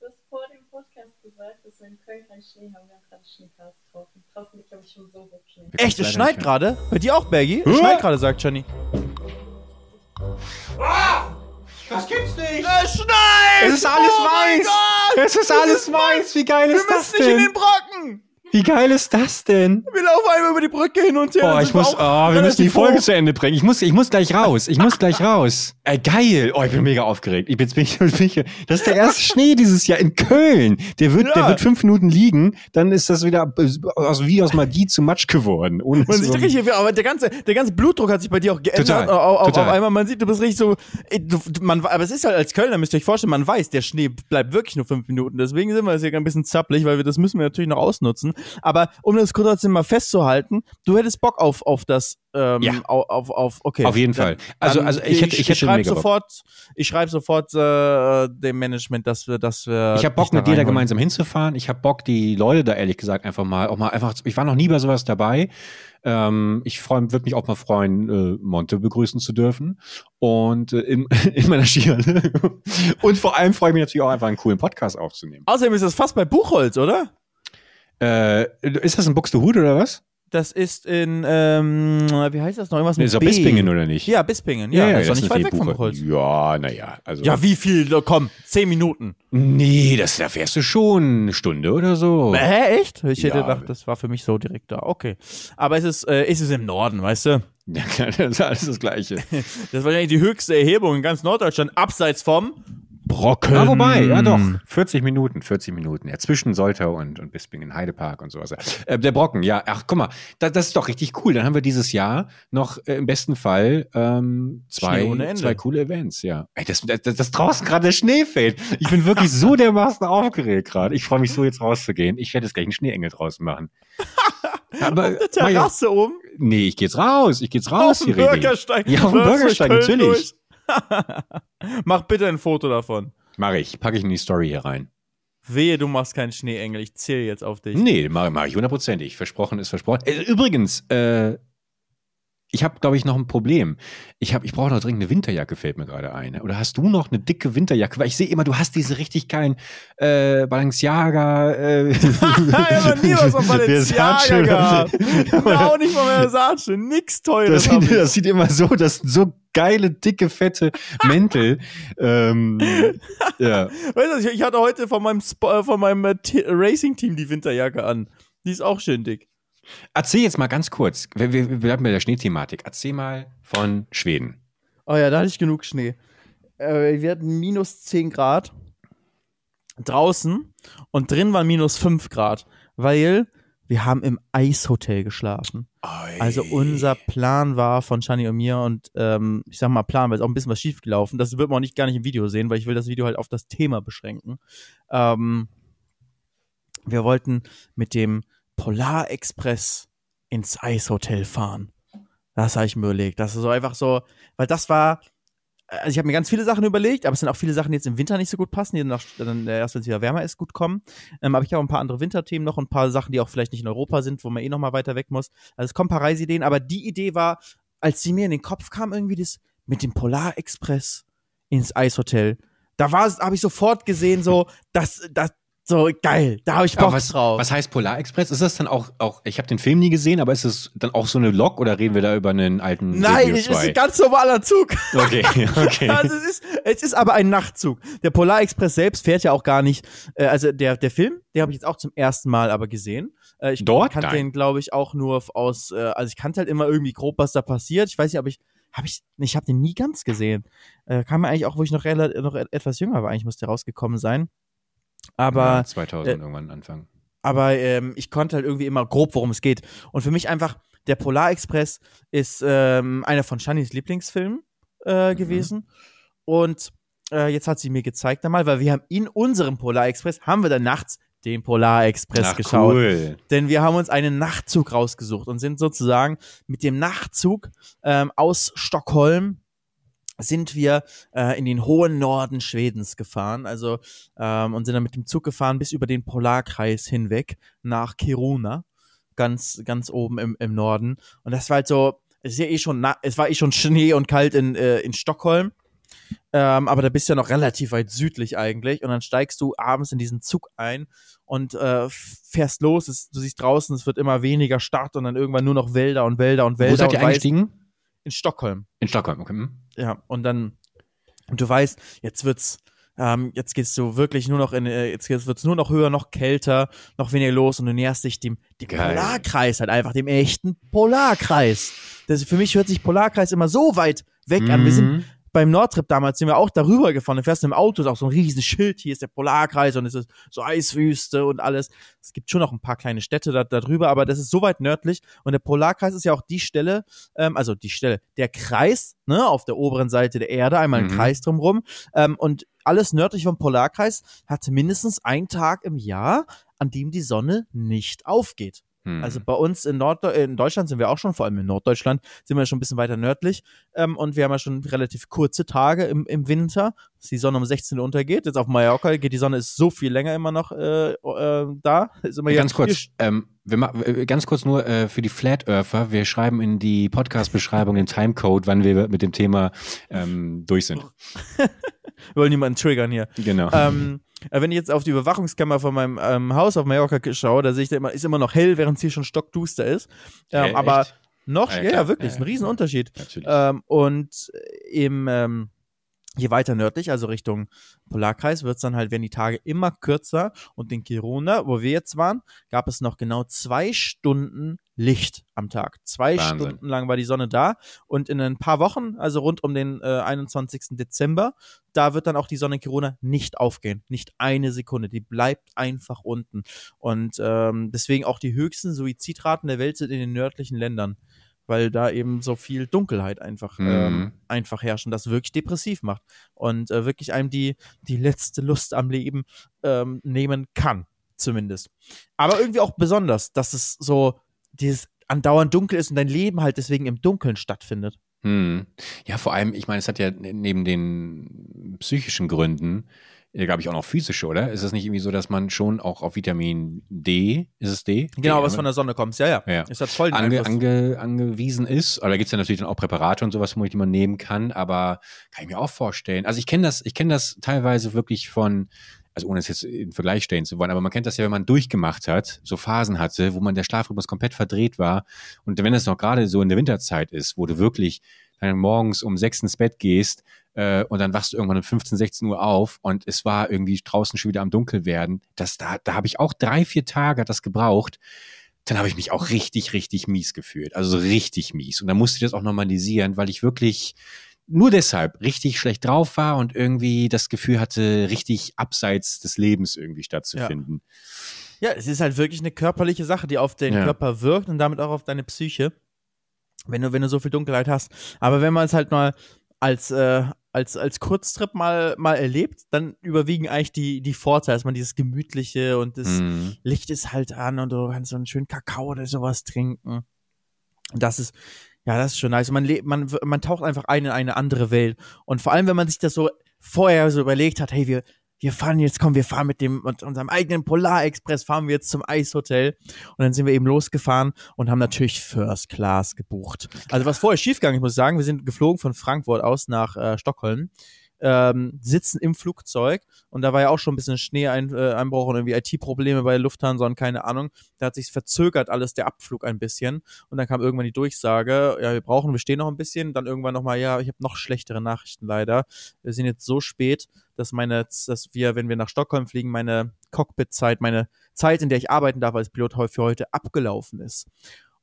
Du hast vor dem Podcast gesagt, dass wir in Köln keinen Schnee haben. Wir haben gerade Schneecast getroffen. Glaube ich, schon so hoch Schnee.
Echt, es schneit gerade? Bei dir auch, Bergi? Es schneit gerade, sagt Shani.
Das gibt's nicht!
Es schneit!
Es ist alles
oh mein
weiß!
Gott!
Es ist alles weiß! Wie geil
Wir
ist das
müssen nicht in
denn?
den Brocken!
Wie geil ist das denn?
Wir laufen einmal über die Brücke hin und her.
Oh, ich muss,
auch
oh, wir müssen die Folge
hoch.
zu Ende bringen. Ich muss, ich muss gleich raus. Ich muss gleich raus. Äh, geil. Oh, ich bin mega aufgeregt. Ich bin, bin bin das ist der erste Schnee dieses Jahr in Köln. Der wird, der
Ja.
wird fünf Minuten liegen. Dann ist das wieder aus, wie aus Magie zu Matsch geworden. Ohne
Man sieht richtig, aber der ganze, der ganze Blutdruck hat sich bei dir auch geändert.
Total,
Auf, auf,
total.
auf einmal, man sieht, du bist richtig so, äh, du, du- man, aber es ist halt als Kölner, müsst ihr euch vorstellen, man weiß, der Schnee bleibt wirklich nur fünf Minuten. Deswegen sind wir jetzt hier ein bisschen zappelig, weil wir das müssen wir natürlich noch ausnutzen. Aber um das kurz trotzdem mal festzuhalten, du hättest Bock auf, auf das, ähm,
Ja.
auf, auf, auf, okay.
Auf jeden Fall. Also,
Dann-
also ich hätte, ich hätte
schreibe
mega Bock.
sofort, ich schreibe sofort äh, dem Management, dass wir, dass wir.
Ich habe Bock, mit dir da gemeinsam hinzufahren. Ich habe Bock, die Leute da ehrlich gesagt einfach mal, auch mal einfach, ich war noch nie bei sowas dabei. Ähm, ich freue, würde mich auch mal freuen, äh, Monte begrüßen zu dürfen und äh, in, in meiner Skihalle. und vor allem freue ich mich natürlich auch einfach einen coolen Podcast aufzunehmen.
Außerdem ist das fast bei Buchholz, oder?
Äh, ist das ein Buxtehude oder was?
Das ist in, ähm, wie heißt das noch? Irgendwas
Nee,
mit
ist
B.
Bispingen oder nicht?
Ja, Bispingen. Ja, das ist doch nicht weit weg
Buche-
Buchholz.
Ja, naja. Also,
Ja, wie viel? Komm, zehn Minuten.
Nee, das, da fährst du schon eine Stunde oder so.
Hä, echt? Ich hätte
Ja.
gedacht, das war für mich so direkt da. Okay. Aber es ist, äh, es ist im Norden, weißt du?
Ja, das ist alles das Gleiche.
Das ist wahrscheinlich die höchste Erhebung in ganz Norddeutschland, abseits vom Brocken.
Ja, wobei, ja doch. 40 Minuten, 40 Minuten. Ja, zwischen Soltau und, und Bispingen, Heidepark und sowas. Äh, der Brocken, ja. Ach, guck mal, da, das ist doch richtig cool. Dann haben wir dieses Jahr noch äh, im besten Fall ähm, zwei, zwei coole Events, ja. Ey, das, das, das draußen gerade der Schnee fällt. Ich bin wirklich so dermaßen aufgeregt gerade. Ich freue mich so, jetzt rauszugehen. Ich werde jetzt gleich einen Schneeengel draußen machen. Aber,
Eine Terrasse oben.
nee, ich geh jetzt raus. Ich geh jetzt raus,
auf dem
Sireni.
Bürgersteig.
Ja, auf dem
durch
Bürgersteig, natürlich.
durch. Mach bitte ein Foto davon.
Mach ich, packe ich in die Story hier rein.
Wehe, du machst keinen Schneeengel. Ich zähle jetzt auf dich.
Nee, mache mach ich hundertprozentig. Versprochen ist versprochen. Äh, übrigens, äh, ich habe, glaube ich, noch ein Problem. Ich, hab, ich brauche noch dringend eine Winterjacke, fällt mir gerade ein. Oder hast du noch eine dicke Winterjacke? Weil ich sehe immer, du hast diese richtig geilen äh, Balenciaga. Äh,
ich habe nie was von Balenciaga gehabt. Auch nicht von Versace. Nix Teures.
Das das sieht immer so, das sind so geile, dicke, fette Mäntel. ähm, ja.
Weißt du, ich, hatte heute von meinem, Sp äh, von meinem äh, Racing-Team die Winterjacke an. Die ist auch schön dick.
Erzähl jetzt mal ganz kurz, wir, wir wir bleiben bei der Schneethematik. Erzähl mal von Schweden.
Oh ja, da hatte ich genug Schnee. Äh, wir hatten minus 10 Grad draußen und drin waren minus 5 Grad, weil wir haben im Eishotel geschlafen. Also unser Plan war von Shani und mir und ähm, ich sag mal Plan, weil es auch ein bisschen was schief gelaufen. Das wird man auch nicht gar nicht im Video sehen, weil ich will das Video halt auf das Thema beschränken. Ähm, wir wollten mit dem Polar Express ins Eishotel fahren. Das habe ich mir überlegt. Das ist so einfach so, weil das war, also ich habe mir ganz viele Sachen überlegt, aber es sind auch viele Sachen, die jetzt im Winter nicht so gut passen, die nach, dann äh, erst, wenn es wieder wärmer ist, gut kommen. Ähm, aber ich habe ein paar andere Winterthemen noch ein paar Sachen, die auch vielleicht nicht in Europa sind, wo man eh noch mal weiter weg muss. Also es kommen ein paar Reiseideen, aber die Idee war, als sie mir in den Kopf kam, irgendwie das mit dem Polar Express ins Eishotel. Da war, habe ich sofort gesehen, so, das, das, so geil, da habe ich Bock
was,
drauf.
was heißt Polarexpress? Ist das dann auch, auch ich habe den Film nie gesehen, aber ist es dann auch so eine Lok oder reden wir da über einen alten
Nein, es ist
2?
ein ganz normaler Zug.
Okay, okay.
Also es ist, es ist aber ein Nachtzug. Der Polar Express selbst fährt ja auch gar nicht. Äh, also der, der Film, den habe ich jetzt auch zum ersten Mal aber gesehen. Äh, ich
Dort?
kannte
Nein.
den, glaube ich, auch nur aus, äh, also ich kannte halt immer irgendwie grob, was da passiert. Ich weiß nicht, ob ich, habe ich, ich habe den nie ganz gesehen. Äh, kam mir eigentlich auch, wo ich noch, noch et- etwas jünger war, eigentlich musste der rausgekommen sein. Aber
ja, 2000
äh,
irgendwann Anfang.
aber ähm, ich konnte halt irgendwie immer grob, worum es geht. Und für mich einfach, der Polar Express ist ähm, einer von Shannys Lieblingsfilmen äh,
Mhm.
gewesen. Und äh, jetzt hat sie mir gezeigt einmal, weil wir haben in unserem Polar Express, haben wir dann nachts den Polar Express
Ach,
geschaut.
cool.
Denn wir haben uns einen Nachtzug rausgesucht und sind sozusagen mit dem Nachtzug ähm, aus Stockholm sind wir äh, in den hohen Norden Schwedens gefahren, also ähm, und sind dann mit dem Zug gefahren bis über den Polarkreis hinweg nach Kiruna, ganz ganz oben im, im Norden. Und das war halt so, es ist ja eh schon, es war eh schon Schnee und kalt in äh, in Stockholm. Ähm, aber da bist du ja noch relativ weit südlich eigentlich. Und dann steigst du abends in diesen Zug ein und äh, fährst los. Es, du siehst draußen, es wird immer weniger Stadt und dann irgendwann nur noch Wälder und Wälder und Wälder.
Wo seid
und
ihr eingestiegen?
In Stockholm.
In Stockholm, okay. hm.
Ja, und dann, und du weißt, jetzt wird's, ähm, jetzt gehst du wirklich nur noch in, äh, jetzt wird's nur noch höher, noch kälter, noch weniger los und du näherst dich dem, dem
Geil.
Polarkreis halt einfach, dem echten Polarkreis. Das, für mich hört sich Polarkreis immer so weit weg an. Wir sind
Mhm.
Beim Nordtrip damals sind wir auch darüber gefahren. Du fährst im Auto, ist auch so ein riesen Schild, hier ist der Polarkreis und es ist so Eiswüste und alles. Es gibt schon noch ein paar kleine Städte da, da drüber, aber das ist so weit nördlich. Und der Polarkreis ist ja auch die Stelle, ähm, also die Stelle, der Kreis, ne, auf der oberen Seite der Erde, einmal ein
Mhm.
Kreis drumrum. Ähm, und alles nördlich vom Polarkreis hat mindestens einen Tag im Jahr, an dem die Sonne nicht aufgeht.
Hm.
Also bei uns in, Nord in Deutschland sind wir auch schon, vor allem in Norddeutschland, sind wir schon ein bisschen weiter nördlich. Ähm, und wir haben ja schon relativ kurze Tage im, im Winter, dass die Sonne um 16 Uhr untergeht. Jetzt auf Mallorca geht die Sonne ist so viel länger immer noch äh, äh, da. Ist immer
Ganz kurz, ähm, wir äh, ganz kurz nur äh, für die Flat Earther, wir schreiben in die Podcast-Beschreibung den Timecode, wann wir mit dem Thema ähm, durch sind.
Wir wollen niemanden triggern hier.
Genau.
ähm, äh, wenn ich jetzt auf die Überwachungskamera von meinem ähm, Haus auf Mallorca schaue, da sehe ich da immer, ist immer noch hell, während es hier schon stockduster ist. Ähm,
Äh,
aber
echt?
noch,
ja,
ja, ja, wirklich,
Ja,
ein Riesenunterschied.
Natürlich.
Ähm, und im, ähm, je weiter nördlich, also Richtung Polarkreis, wird es dann halt, werden die Tage immer kürzer. Und in Kiruna, wo wir jetzt waren, gab es noch genau zwei Stunden Licht am Tag. Zwei
Wahnsinn.
Stunden lang war die Sonne da. Und in ein paar Wochen, also rund um den äh, 21. Dezember, da wird dann auch die Sonne in Kiruna nicht aufgehen. Nicht eine Sekunde. Die bleibt einfach unten. Und ähm, deswegen auch die höchsten Suizidraten der Welt sind in den nördlichen Ländern. Weil da eben so viel Dunkelheit einfach,
Mhm.
ähm, einfach herrscht und das wirklich depressiv macht. Und äh, wirklich einem die, die letzte Lust am Leben ähm, nehmen kann. Zumindest. Aber irgendwie auch besonders, dass es so dieses andauernd dunkel ist und dein Leben halt deswegen im Dunkeln stattfindet.
Hm. Ja, vor allem, ich meine, es hat ja neben den psychischen Gründen ja, glaube ich, auch noch physische, oder? Ist es nicht irgendwie so, dass man schon auch auf Vitamin D, ist es D?
Genau,
D,
was von der Sonne kommt. Ja, ja.
Ja.
Es hat voll
ange, ange, angewiesen ist. Aber da gibt's ja natürlich dann auch Präparate und sowas, die man nehmen kann. Aber kann ich mir auch vorstellen. Also ich kenne das, ich kenne das teilweise wirklich von, also ohne es jetzt in Vergleich stellen zu wollen, aber man kennt das ja, wenn man durchgemacht hat, so Phasen hatte, wo man der Schlafrhythmus komplett verdreht war. Und wenn es noch gerade so in der Winterzeit ist, wo du wirklich dann morgens um sechs ins Bett gehst äh, und dann wachst du irgendwann um 15, 16 Uhr auf und es war irgendwie draußen schon wieder am Dunkel werden. Das, da da habe ich auch drei, vier Tage hat das gebraucht. Dann habe ich mich auch richtig, richtig mies gefühlt. Also so richtig mies. Und dann musste ich das auch normalisieren, weil ich wirklich nur deshalb richtig schlecht drauf war und irgendwie das Gefühl hatte, richtig abseits des Lebens irgendwie stattzufinden.
Ja, es ist halt wirklich eine körperliche Sache, die auf den
Ja.
Körper wirkt und damit auch auf deine Psyche, wenn du, wenn du so viel Dunkelheit hast. Aber wenn man es halt mal als, äh, als, als Kurztrip mal, mal erlebt, dann überwiegen eigentlich die, die Vorteile, dass man dieses Gemütliche und das
Mhm.
Licht ist halt an und du kannst so einen schönen Kakao oder sowas trinken. Und Das ist, ja, das ist schon nice. Man, lebt, man, man taucht einfach ein in eine andere Welt. Und vor allem, wenn man sich das so vorher so überlegt hat, hey, wir, wir fahren jetzt, komm, wir fahren mit dem, mit unserem eigenen Polarexpress, fahren wir jetzt zum Eishotel. Und dann sind wir eben losgefahren und haben natürlich First Class gebucht. Also was vorher schiefgegangen, ich muss sagen, wir sind geflogen von Frankfurt aus nach äh, Stockholm. Ähm, sitzen im Flugzeug und da war ja auch schon ein bisschen Schneeeinbruch äh, und irgendwie IT-Probleme bei Lufthansa und keine Ahnung. Da hat sich verzögert alles der Abflug ein bisschen und dann kam irgendwann die Durchsage, ja, wir brauchen, wir stehen noch ein bisschen, dann irgendwann nochmal, ja, ich habe noch schlechtere Nachrichten leider. Wir sind jetzt so spät, dass meine, dass wir, wenn wir nach Stockholm fliegen, meine Cockpit-Zeit, meine Zeit, in der ich arbeiten darf als Pilot für heute abgelaufen ist.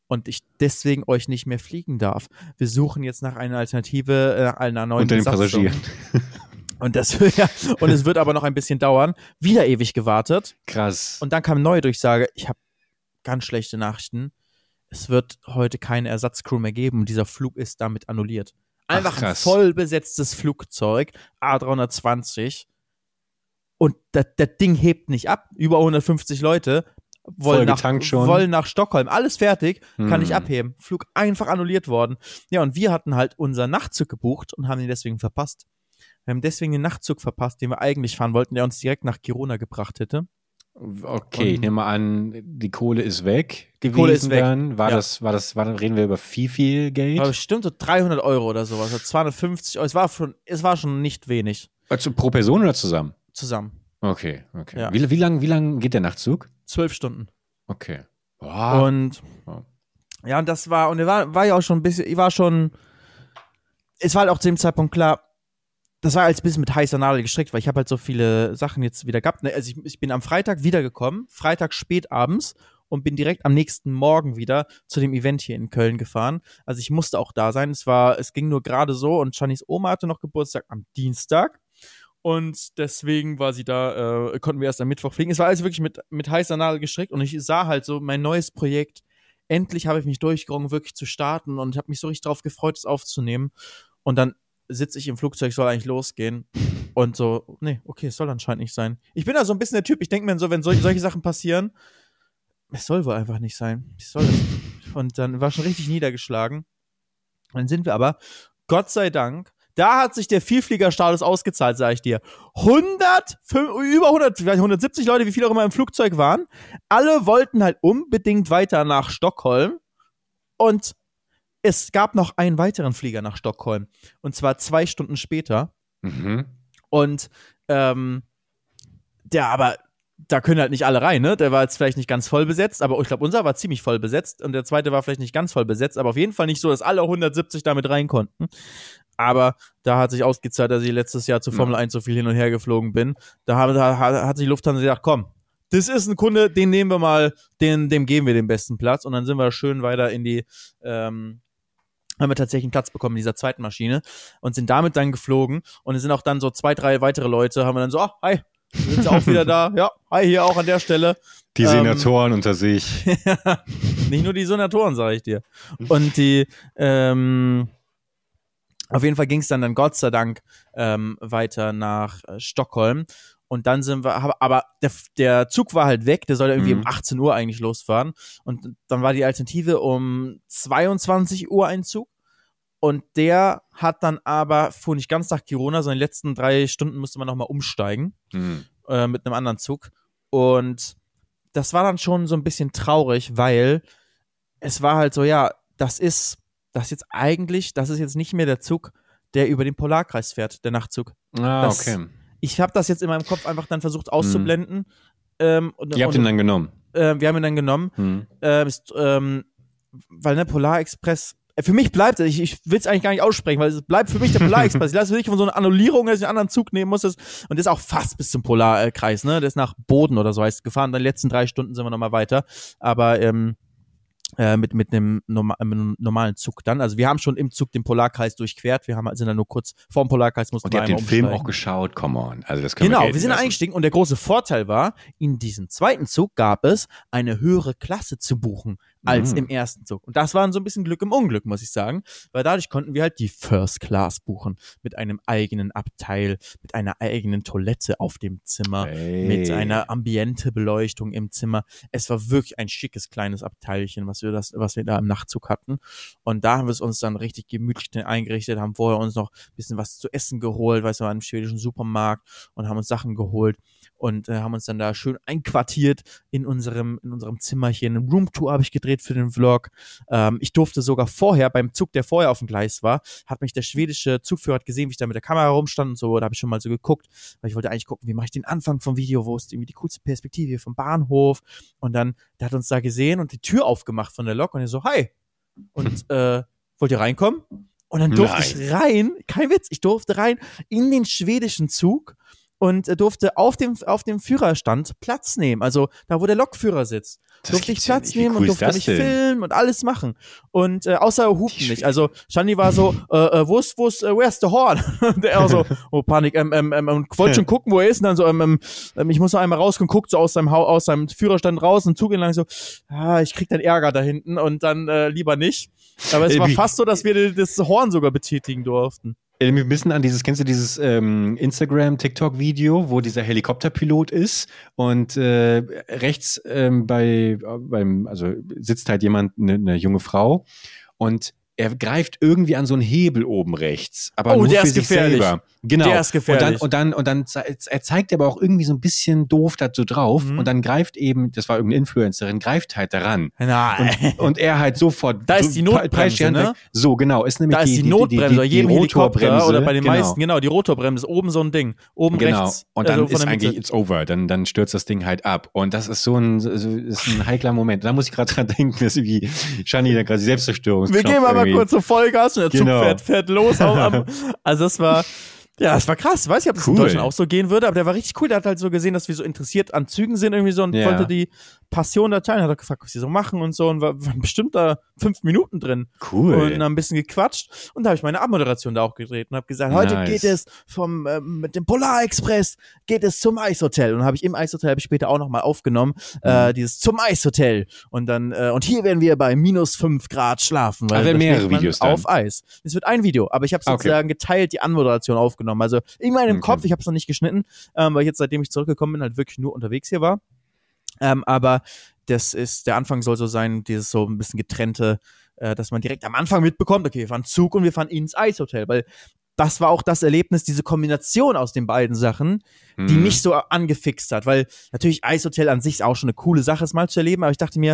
Und ich deswegen euch nicht mehr fliegen darf. Wir suchen jetzt nach einer Alternative, äh, nach einer neuen
Unter den. Passagieren.
Und das ja, und es wird aber noch ein bisschen dauern. Wieder ewig gewartet.
Krass.
Und dann kam eine neue Durchsage, ich habe ganz schlechte Nachrichten. Es wird heute keine Ersatzcrew mehr geben und dieser Flug ist damit annulliert.
Ach,
Einfach ein
krass.
voll besetztes Flugzeug, A320. Und das Ding hebt nicht ab. Über 150 Leute wollen, nach, wollen nach Stockholm. Alles fertig, kann
Hm.
nicht abheben. Flug einfach annulliert worden. Ja, und wir hatten halt unseren Nachtzug gebucht und haben ihn deswegen verpasst. Wir haben deswegen den Nachtzug verpasst, den wir eigentlich fahren wollten, der uns direkt nach Girona gebracht hätte.
Okay, ich
Und-
nehme mal an, die Kohle ist weg gewesen
Kohle ist weg.
dann. War
Ja.
das, war das, war, dann reden wir über viel, viel Geld?
Aber bestimmt so 300 Euro oder sowas, oder 250 Euro. Es war schon, es war schon nicht wenig
Also pro Person oder zusammen?
zusammen.
Okay, okay.
Ja.
Wie, wie lang, wie lang geht der Nachtzug?
Zwölf Stunden.
Okay. Wow.
Und
Wow.
ja, und das war, und er war, war ja auch schon ein bisschen, ich war schon, es war halt auch zu dem Zeitpunkt klar, das war als bisschen mit heißer Nadel gestrickt, weil ich habe halt so viele Sachen jetzt wieder gehabt. Ne? Also ich, ich bin am Freitag wiedergekommen, Freitag spät abends und bin direkt am nächsten Morgen wieder zu dem Event hier in Köln gefahren. Also ich musste auch da sein. Es war, es ging nur gerade so und Shannys Oma hatte noch Geburtstag am Dienstag. Und deswegen war sie da, äh, konnten wir erst am Mittwoch fliegen. Es war also wirklich mit, mit heißer Nadel gestrickt und ich sah halt so mein neues Projekt. Endlich habe ich mich durchgerungen, wirklich zu starten und habe mich so richtig darauf gefreut, es aufzunehmen. Und dann sitze ich im Flugzeug, soll eigentlich losgehen. Und so, nee, okay, es soll anscheinend nicht sein. Ich bin da so ein bisschen der Typ, ich denke mir so, wenn sol solche Sachen passieren, es soll wohl einfach nicht sein. Ich soll es. Und dann war schon richtig niedergeschlagen. Dann sind wir aber, Gott sei Dank, da hat sich der Vielfliegerstatus ausgezahlt, sage ich dir. 100, fün- über 100, vielleicht 170 Leute, wie viele auch immer im Flugzeug waren. Alle wollten halt unbedingt weiter nach Stockholm. Und es gab noch einen weiteren Flieger nach Stockholm. Und zwar zwei Stunden später.
Mhm.
Und ähm, der aber, da können halt nicht alle rein, ne? Der war jetzt vielleicht nicht ganz voll besetzt, aber ich glaube, unser war ziemlich voll besetzt und der zweite war vielleicht nicht ganz voll besetzt, aber auf jeden Fall nicht so, dass alle 170 damit rein konnten. Aber da hat sich ausgezahlt, dass ich letztes Jahr zu Formel 1 so viel hin und her geflogen bin. Da hat, da hat sich Lufthansa gesagt, komm, das ist ein Kunde, den nehmen wir mal, den, dem geben wir den besten Platz. Und dann sind wir schön weiter in die, ähm, haben wir tatsächlich einen Platz bekommen in dieser zweiten Maschine und sind damit dann geflogen. Und es sind auch dann so zwei, drei weitere Leute, haben wir dann so, ah, hi, sind sie auch wieder da? Ja, hi, hier auch an der Stelle.
Die
Ähm,
Senatoren unter sich.
Nicht nur die Senatoren, sage ich dir. Und die, ähm, auf jeden Fall ging es dann, dann Gott sei Dank ähm, weiter nach äh, Stockholm. Und dann sind wir, aber- aber der, der Zug war halt weg, der soll ja irgendwie
Mhm.
um 18 Uhr eigentlich losfahren. Und dann war die Alternative um 22 Uhr ein Zug. Und der hat dann aber, fuhr nicht ganz nach Kiruna, sondern die letzten drei Stunden musste man nochmal umsteigen
Hm.
äh, mit einem anderen Zug. Und das war dann schon so ein bisschen traurig, weil es war halt so, ja, das ist, das ist jetzt eigentlich, das ist jetzt nicht mehr der Zug, der über den Polarkreis fährt, der Nachtzug.
Ah,
Das-
okay.
Ich habe das jetzt in meinem Kopf einfach dann versucht auszublenden. Ähm, und,
Ihr habt
und,
ihn dann genommen.
äh, wir haben ihn dann genommen.
Hm.
Ähm, ist, ähm, weil ne, Polarexpress, äh, für mich bleibt, ich, ich will es eigentlich gar nicht aussprechen, weil es bleibt für mich der Polarexpress. ich lasse mich von so einer Annullierung, dass ich einen anderen Zug nehmen muss. Das, und der ist auch fast bis zum Polarkreis, ne? Der ist nach Boden oder so heißt es gefahren. Dann die letzten drei Stunden sind wir nochmal weiter. Aber ähm, äh, mit, mit einem norma einem normalen Zug dann. Also wir haben schon im Zug den Polarkreis durchquert. Wir haben, sind dann nur kurz vorm Polarkreis mussten
Und
wir
ihr habt den Film auch geschaut, come on. Also das können
Genau,
gelten
wir sind
lassen.
eingestiegen und der große Vorteil war, in diesem zweiten Zug gab es eine höhere Klasse zu buchen als
Mhm.
im ersten Zug. Und das war so ein bisschen Glück im Unglück, muss ich sagen, weil dadurch konnten wir halt die First Class buchen mit einem eigenen Abteil, mit einer eigenen Toilette auf dem Zimmer,
Hey.
mit einer Ambiente-Beleuchtung im Zimmer. Es war wirklich ein schickes kleines Abteilchen, was wir das, was wir da im Nachtzug hatten. Und da haben wir es uns dann richtig gemütlich eingerichtet, haben vorher uns noch ein bisschen was zu essen geholt, weißt du, waren im schwedischen Supermarkt und haben uns Sachen geholt und äh, haben uns dann da schön einquartiert in unserem, in unserem Zimmerchen. Eine Roomtour habe ich gedreht für den Vlog. Ähm, ich durfte sogar vorher, beim Zug, der vorher auf dem Gleis war, hat mich der schwedische Zugführer gesehen, wie ich da mit der Kamera rumstand und so, da habe ich schon mal so geguckt, weil ich wollte eigentlich gucken, wie mache ich den Anfang vom Video, wo ist irgendwie die coolste Perspektive hier vom Bahnhof und dann, der hat uns da gesehen und die Tür aufgemacht von der Lok und er so, hi, und äh, wollt ihr reinkommen? Und dann durfte
Nein.
ich rein, kein Witz, ich durfte rein in den schwedischen Zug und äh, durfte auf dem, auf dem Führerstand Platz nehmen. Also da, wo der Lokführer sitzt,
Das
durfte ich
ja
Platz.
Wie
nehmen
cool
und durfte mich
denn?
filmen und alles machen. Und äh, außer Hupen nicht. Also Shani war so, äh, äh, wo ist, wo ist, äh, where's the horn? und er so, oh Panik, ähm, ähm, ähm, und wollte schon gucken, wo er ist. Und dann so, ähm, ähm, ähm, ich muss noch einmal rauskommen, guckt so aus seinem, aus seinem Führerstand raus und Zug entlang so, ah, ich krieg dann Ärger da hinten und dann äh, lieber nicht. Aber es war fast so, dass wir das Horn sogar betätigen durften.
Äh, Wir müssen an dieses, kennst du dieses ähm, Instagram-TikTok-Video, wo dieser Helikopterpilot ist und äh, rechts ähm, bei beim, also sitzt halt jemand, eine ne junge Frau und er greift irgendwie an so einen Hebel oben rechts, aber
Oh,
nur
der
für
ist
sich
gefährlich.
selber. Genau.
Der ist gefährlich.
Und dann, und dann, und dann er zeigt aber auch irgendwie so ein bisschen doof dazu drauf
Mhm.
und dann greift eben, das war irgendeine Influencerin, greift halt daran.
Nein.
Und, und er halt sofort.
Da ist die Notbremse,
die
ne?
So, genau. Ist nämlich
Da ist die, Notbremse, bei jedem Helikopter
Rotorbremse.
oder bei den
genau.
meisten, genau, die Rotorbremse ist oben so ein Ding. Oben
Genau.
rechts.
Und dann
also
ist eigentlich it's over. Dann, dann stürzt das Ding halt ab. Und das ist so ein, so, ist ein heikler Moment. Da muss ich gerade dran denken, dass irgendwie Shani dann gerade die Selbstzerstörung
Wir gehen mal, mal kurz zur Vollgas und der Zug
Genau.
fährt, fährt los. Am, also das war, ja, das war krass. Ich weiß nicht, ob das in
Cool.
Deutschland auch so gehen würde, aber der war richtig cool. Der hat halt so gesehen, dass wir so interessiert an Zügen sind irgendwie so und
Ja.
wollte die Passion da teilen. Hat er gefragt, was sie so machen und so und war, waren bestimmt da fünf Minuten drin.
Cool.
und haben ein bisschen gequatscht und da habe ich meine Abmoderation da auch gedreht und habe gesagt, heute
Nice.
geht es vom ähm, mit dem Polarexpress geht es zum Eishotel und habe ich im Eishotel habe ich später auch noch mal aufgenommen
Mhm.
äh, dieses zum Eishotel und dann äh, und hier werden wir bei minus fünf Grad schlafen weil da
mehrere Videos dann?
auf Eis es wird ein Video aber ich habe
Ah, okay.
sozusagen geteilt die Anmoderation aufgenommen also in meinem
Okay.
Kopf ich habe es noch nicht geschnitten ähm, weil ich jetzt seitdem ich zurückgekommen bin halt wirklich nur unterwegs hier war ähm, aber das ist, der Anfang soll so sein, dieses so ein bisschen getrennte, äh, dass man direkt am Anfang mitbekommt, okay, wir fahren Zug und wir fahren ins Eishotel, weil das war auch das Erlebnis, diese Kombination aus den beiden Sachen, die
Mhm.
mich so angefixt hat, weil natürlich Eishotel an sich ist auch schon eine coole Sache, es mal zu erleben, aber ich dachte mir,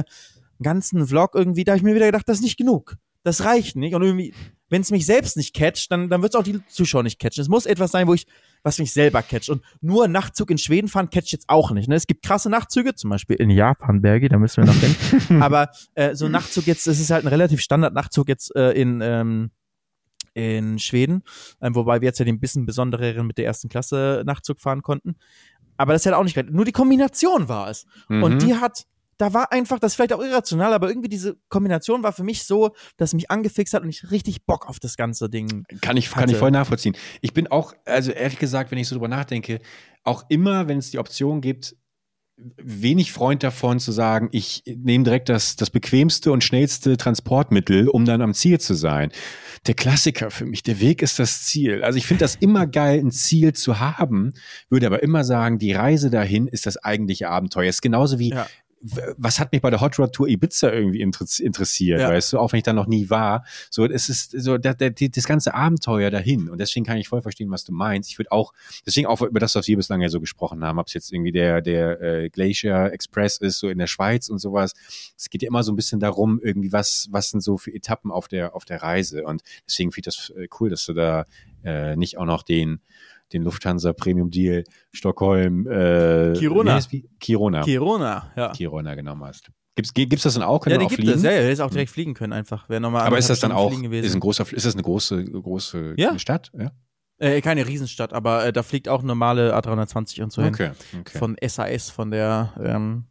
einen ganzen Vlog irgendwie, da habe ich mir wieder gedacht, das ist nicht genug. Das reicht nicht. Und irgendwie, wenn es mich selbst nicht catcht, dann, dann wird es auch die Zuschauer nicht catchen. Es muss etwas sein, wo ich, was mich selber catcht. Und nur Nachtzug in Schweden fahren catcht jetzt auch nicht. Ne? Es gibt krasse Nachtzüge, zum Beispiel in Japan, Bergi, da müssen wir noch hin. Aber äh, so ein Nachtzug jetzt, es ist halt ein relativ Standard-Nachtzug jetzt äh, in, ähm, in Schweden, ähm, wobei wir jetzt ja den bisschen besondereren mit der ersten Klasse Nachtzug fahren konnten. Aber das ist halt auch nicht geil. Nur die Kombination war es.
Mhm.
Und die hat, da war einfach, das ist vielleicht auch irrational, aber irgendwie diese Kombination war für mich so, dass mich angefixt hat und ich richtig Bock auf das ganze Ding.
Kann ich, kann
hatte.
ich voll nachvollziehen. Ich bin auch, also ehrlich gesagt, wenn ich so drüber nachdenke, auch immer, wenn es die Option gibt, wenig Freund davon zu sagen, ich nehme direkt das, das bequemste und schnellste Transportmittel, um dann am Ziel zu sein. Der Klassiker für mich, der Weg ist das Ziel. Also ich finde das immer geil, ein Ziel zu haben, würde aber immer sagen, die Reise dahin ist das eigentliche Abenteuer. ist genauso wie
Ja.
Was hat mich bei der Hot Rod Tour Ibiza irgendwie interess- interessiert,
Ja.
weißt du, auch wenn ich da noch nie war. So, es ist so der, der, die, das ganze Abenteuer dahin. Und deswegen kann ich voll verstehen, was du meinst. Ich würde auch, deswegen auch über das, was wir bislang ja so gesprochen haben, ob es jetzt irgendwie der, der äh, Glacier Express ist, so in der Schweiz und sowas. Es geht ja immer so ein bisschen darum, irgendwie, was, was sind so für Etappen auf der, auf der Reise. Und deswegen finde ich das äh, cool, dass du da äh, nicht auch noch den, den Lufthansa Premium Deal Stockholm äh,
Kiruna.
wie heißt wie? Kiruna.
Kirona, ja.
Kiruna genommen hast. Gibt's, gibt's das dann auch? Können
Ja, die
auch
gibt
fliegen?
es, ja, ist auch direkt fliegen können einfach. Wäre nochmal
Aber ist das dann auch, ist, ein großer, ist das eine große, große
Ja.
Stadt? Ja.
Äh, keine Riesenstadt, aber äh, da fliegt auch normale A320 und so hin.
Okay, okay.
Von SAS, von der ähm,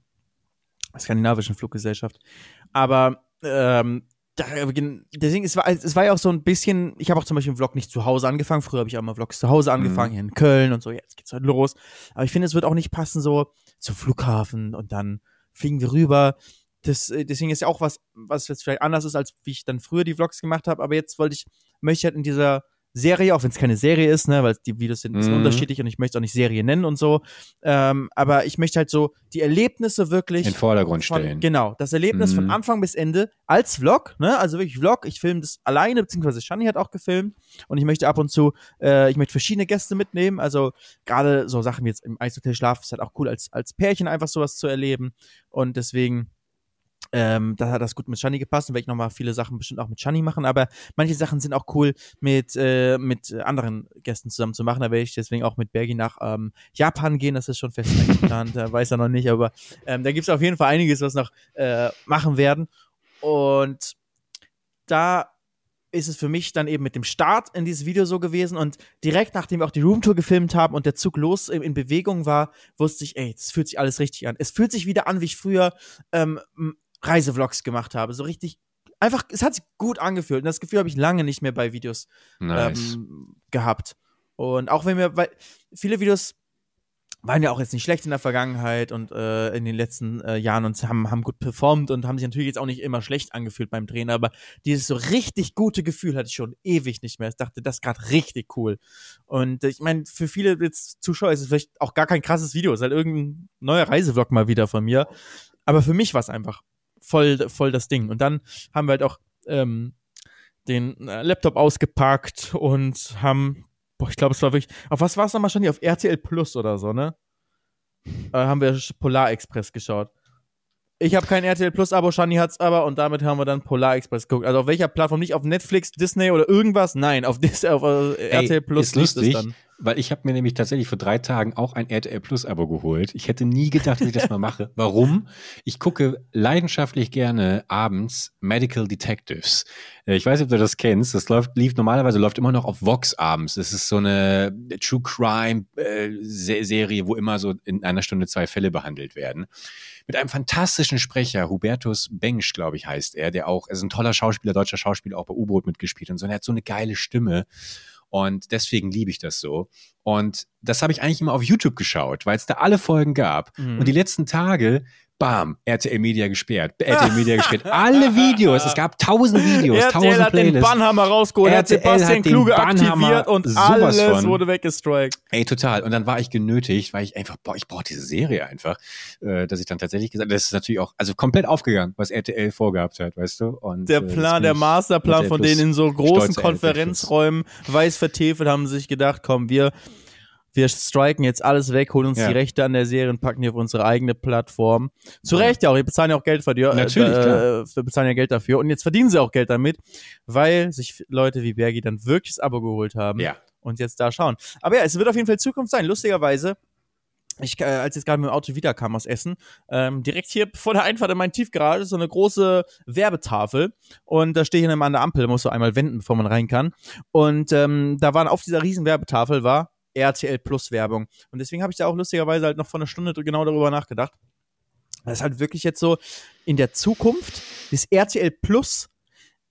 skandinavischen Fluggesellschaft. Aber ähm, da, deswegen, es war, es war ja auch so ein bisschen, ich habe auch zum Beispiel einen Vlog nicht zu Hause angefangen. Früher habe ich auch mal Vlogs zu Hause angefangen, hier in Köln und so, jetzt geht's halt los. Aber ich finde, es wird auch nicht passen, so zum Flughafen und dann fliegen wir rüber. Das, äh, deswegen ist ja auch was, was jetzt vielleicht anders ist, als wie ich dann früher die Vlogs gemacht habe. Aber jetzt wollte ich, möchte ich halt in dieser Serie, auch wenn es keine Serie ist, ne, weil die Videos sind ein bisschen
Mhm.
unterschiedlich und ich möchte auch nicht Serie nennen und so. Ähm, aber ich möchte halt so die Erlebnisse wirklich
In den Vordergrund
von,
stellen.
genau, das Erlebnis von
Mhm.
Anfang bis Ende als Vlog, ne? Also wirklich Vlog. Ich filme das alleine, beziehungsweise Shani hat auch gefilmt. Und ich möchte ab und zu, äh, ich möchte verschiedene Gäste mitnehmen. Also gerade so Sachen wie jetzt im Eishotel schlafen ist halt auch cool, als, als Pärchen einfach sowas zu erleben. Und deswegen, ähm, da hat das gut mit Shani gepasst und werde ich nochmal viele Sachen bestimmt auch mit Shani machen, aber manche Sachen sind auch cool mit, äh, mit anderen Gästen zusammen zu machen. Da werde ich deswegen auch mit Bergi nach ähm, Japan gehen, das ist schon fest eingeplant, da weiß er noch nicht, aber ähm, da gibt es auf jeden Fall einiges, was noch äh, machen werden. Und da ist es für mich dann eben mit dem Start in dieses Video so gewesen und direkt nachdem wir auch die Roomtour gefilmt haben und der Zug los in, in Bewegung war, wusste ich, ey, das fühlt sich alles richtig an. Es fühlt sich wieder an, wie ich früher ähm, Reisevlogs gemacht habe. So richtig, einfach, es hat sich gut angefühlt. Und das Gefühl habe ich lange nicht mehr bei Videos
Nice.
ähm, gehabt. Und auch wenn wir, weil viele Videos waren ja auch jetzt nicht schlecht in der Vergangenheit und äh, in den letzten äh, Jahren und haben, haben gut performt und haben sich natürlich jetzt auch nicht immer schlecht angefühlt beim Drehen, aber dieses so richtig gute Gefühl hatte ich schon ewig nicht mehr. Ich dachte, das ist gerade richtig cool. Und äh, ich meine, für viele jetzt Zuschauer ist es vielleicht auch gar kein krasses Video, es ist halt irgendein neuer Reisevlog mal wieder von mir. Aber für mich war es einfach voll, voll das Ding. Und dann haben wir halt auch ähm, den äh, Laptop ausgepackt und haben, boah, ich glaube, es war wirklich, auf was war es nochmal schon? Auf RTL Plus oder so, ne? Äh, haben wir Polar Express geschaut. Ich habe kein RTL Plus Abo, Shani hat's aber und damit haben wir dann Polar Express geguckt. Also auf welcher Plattform? Nicht auf Netflix, Disney oder irgendwas? Nein, auf, Dis auf äh,
Ey,
RTL Plus
ist lustig,
dann.
Weil ich habe mir nämlich tatsächlich vor drei Tagen auch ein RTL Plus Abo geholt. Ich hätte nie gedacht, dass ich das mal mache. Warum? Ich gucke leidenschaftlich gerne abends Medical Detectives. Äh, Ich weiß nicht, ob du das kennst. Das läuft, lief normalerweise läuft immer noch auf Vox abends. Das ist so eine True Crime äh, Se- Serie, wo immer so in einer Stunde zwei Fälle behandelt werden. Mit einem fantastischen Sprecher, Hubertus Bengsch, glaube ich, heißt er, der auch, er ist ein toller Schauspieler, deutscher Schauspieler, auch bei U-Boot mitgespielt und so. Und er hat so eine geile Stimme. Und deswegen liebe ich das so. Und das habe ich eigentlich immer auf YouTube geschaut, weil es da alle Folgen gab.
Mhm.
Und die letzten Tage, bam, RTL Media gesperrt, RTL Media gesperrt. Alle Videos, es gab tausend Videos,
RTL
tausend
hat den. Bannhammer rausgeholt, hat
RTL
Sebastian
hat den
Kluge
Bannhammer
aktiviert und alles
von.
wurde weggestrikt.
Ey, total. Und dann war ich genötigt, weil ich einfach, boah, ich brauche diese Serie einfach, äh, dass ich dann tatsächlich gesagt das ist natürlich auch, also komplett aufgegangen, was RTL vorgehabt hat, weißt du? Und,
Der
äh,
Plan,
bin
der Masterplan von denen in so großen. Konferenzräumen weiß vertefelt, haben sich gedacht, komm, wir, wir striken jetzt alles weg, holen uns
Ja.
die Rechte an der Serie und packen die auf unsere eigene Plattform. Zu Recht ja auch, wir bezahlen ja auch Geld für die,
Natürlich,
äh,
klar.
äh, wir bezahlen ja Geld dafür und jetzt verdienen sie auch Geld damit, weil sich Leute wie Bergi dann wirklich das Abo geholt haben
Ja.
und jetzt da schauen. Aber ja, es wird auf jeden Fall Zukunft sein. Lustigerweise, ich, äh, als ich jetzt gerade mit dem Auto wiederkam aus Essen, ähm, direkt hier vor der Einfahrt in meinen Tiefgarage ist so eine große Werbetafel und da stehe ich an der Ampel, muss so einmal wenden, bevor man rein kann. Und ähm, da waren auf dieser riesen Werbetafel war RTL Plus Werbung. Und deswegen habe ich da auch lustigerweise halt noch vor einer Stunde genau darüber nachgedacht. Das ist halt wirklich jetzt so in der Zukunft das RTL Plus.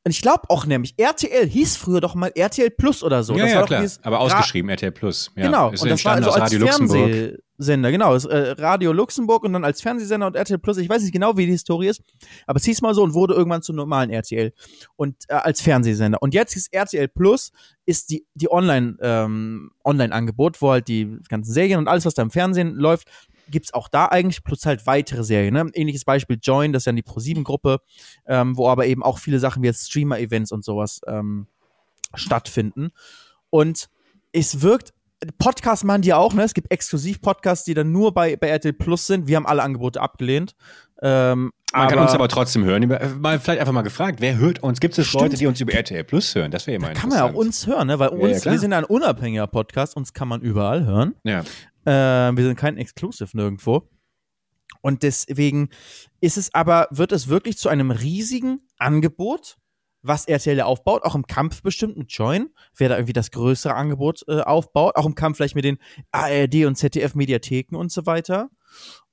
Und ich glaube auch nämlich, RTL hieß früher doch mal RTL Plus oder so.
ja,
das
ja,
war
klar. Aber ausgeschrieben RTL Plus. Ja.
Genau,
Ist
und das war
entstanden
also als
Radio Luxemburg.
Sender, genau. Es, äh, Radio Luxemburg und dann als Fernsehsender und RTL Plus. Ich weiß nicht genau, wie die Historie ist, aber es hieß mal so und wurde irgendwann zum normalen RTL und äh, als Fernsehsender. Und jetzt ist RTL Plus ist die die Online ähm, Online Angebot, wo halt die ganzen Serien und alles, was da im Fernsehen läuft, gibt's auch da eigentlich plus halt weitere Serien. Ne? Ähnliches Beispiel Join, das ist ja die Pro7 Gruppe, ähm, wo aber eben auch viele Sachen wie jetzt Streamer Events und sowas ähm, stattfinden. Und es wirkt Podcasts machen die ja auch, ne? Es gibt Exklusiv-Podcasts, die dann nur bei, bei RTL Plus sind. Wir haben alle Angebote abgelehnt. Ähm,
Man kann uns aber trotzdem hören. Über- Mal vielleicht einfach mal gefragt, wer hört uns? Gibt es
Stimmt.
Leute, die uns über RTL Plus hören? Das wäre immer
kann man ja auch uns hören, ne? Weil
Ja,
uns,
ja, klar.
wir sind ja ein unabhängiger Podcast, uns kann man überall hören.
Ja.
Äh, wir sind kein Exclusive nirgendwo. Und deswegen ist es aber, wird es wirklich zu einem riesigen Angebot, was RTL ja aufbaut, auch im Kampf bestimmt mit Join, wer da irgendwie das größere Angebot äh, aufbaut, auch im Kampf vielleicht mit den ARD und ZDF-Mediatheken und so weiter.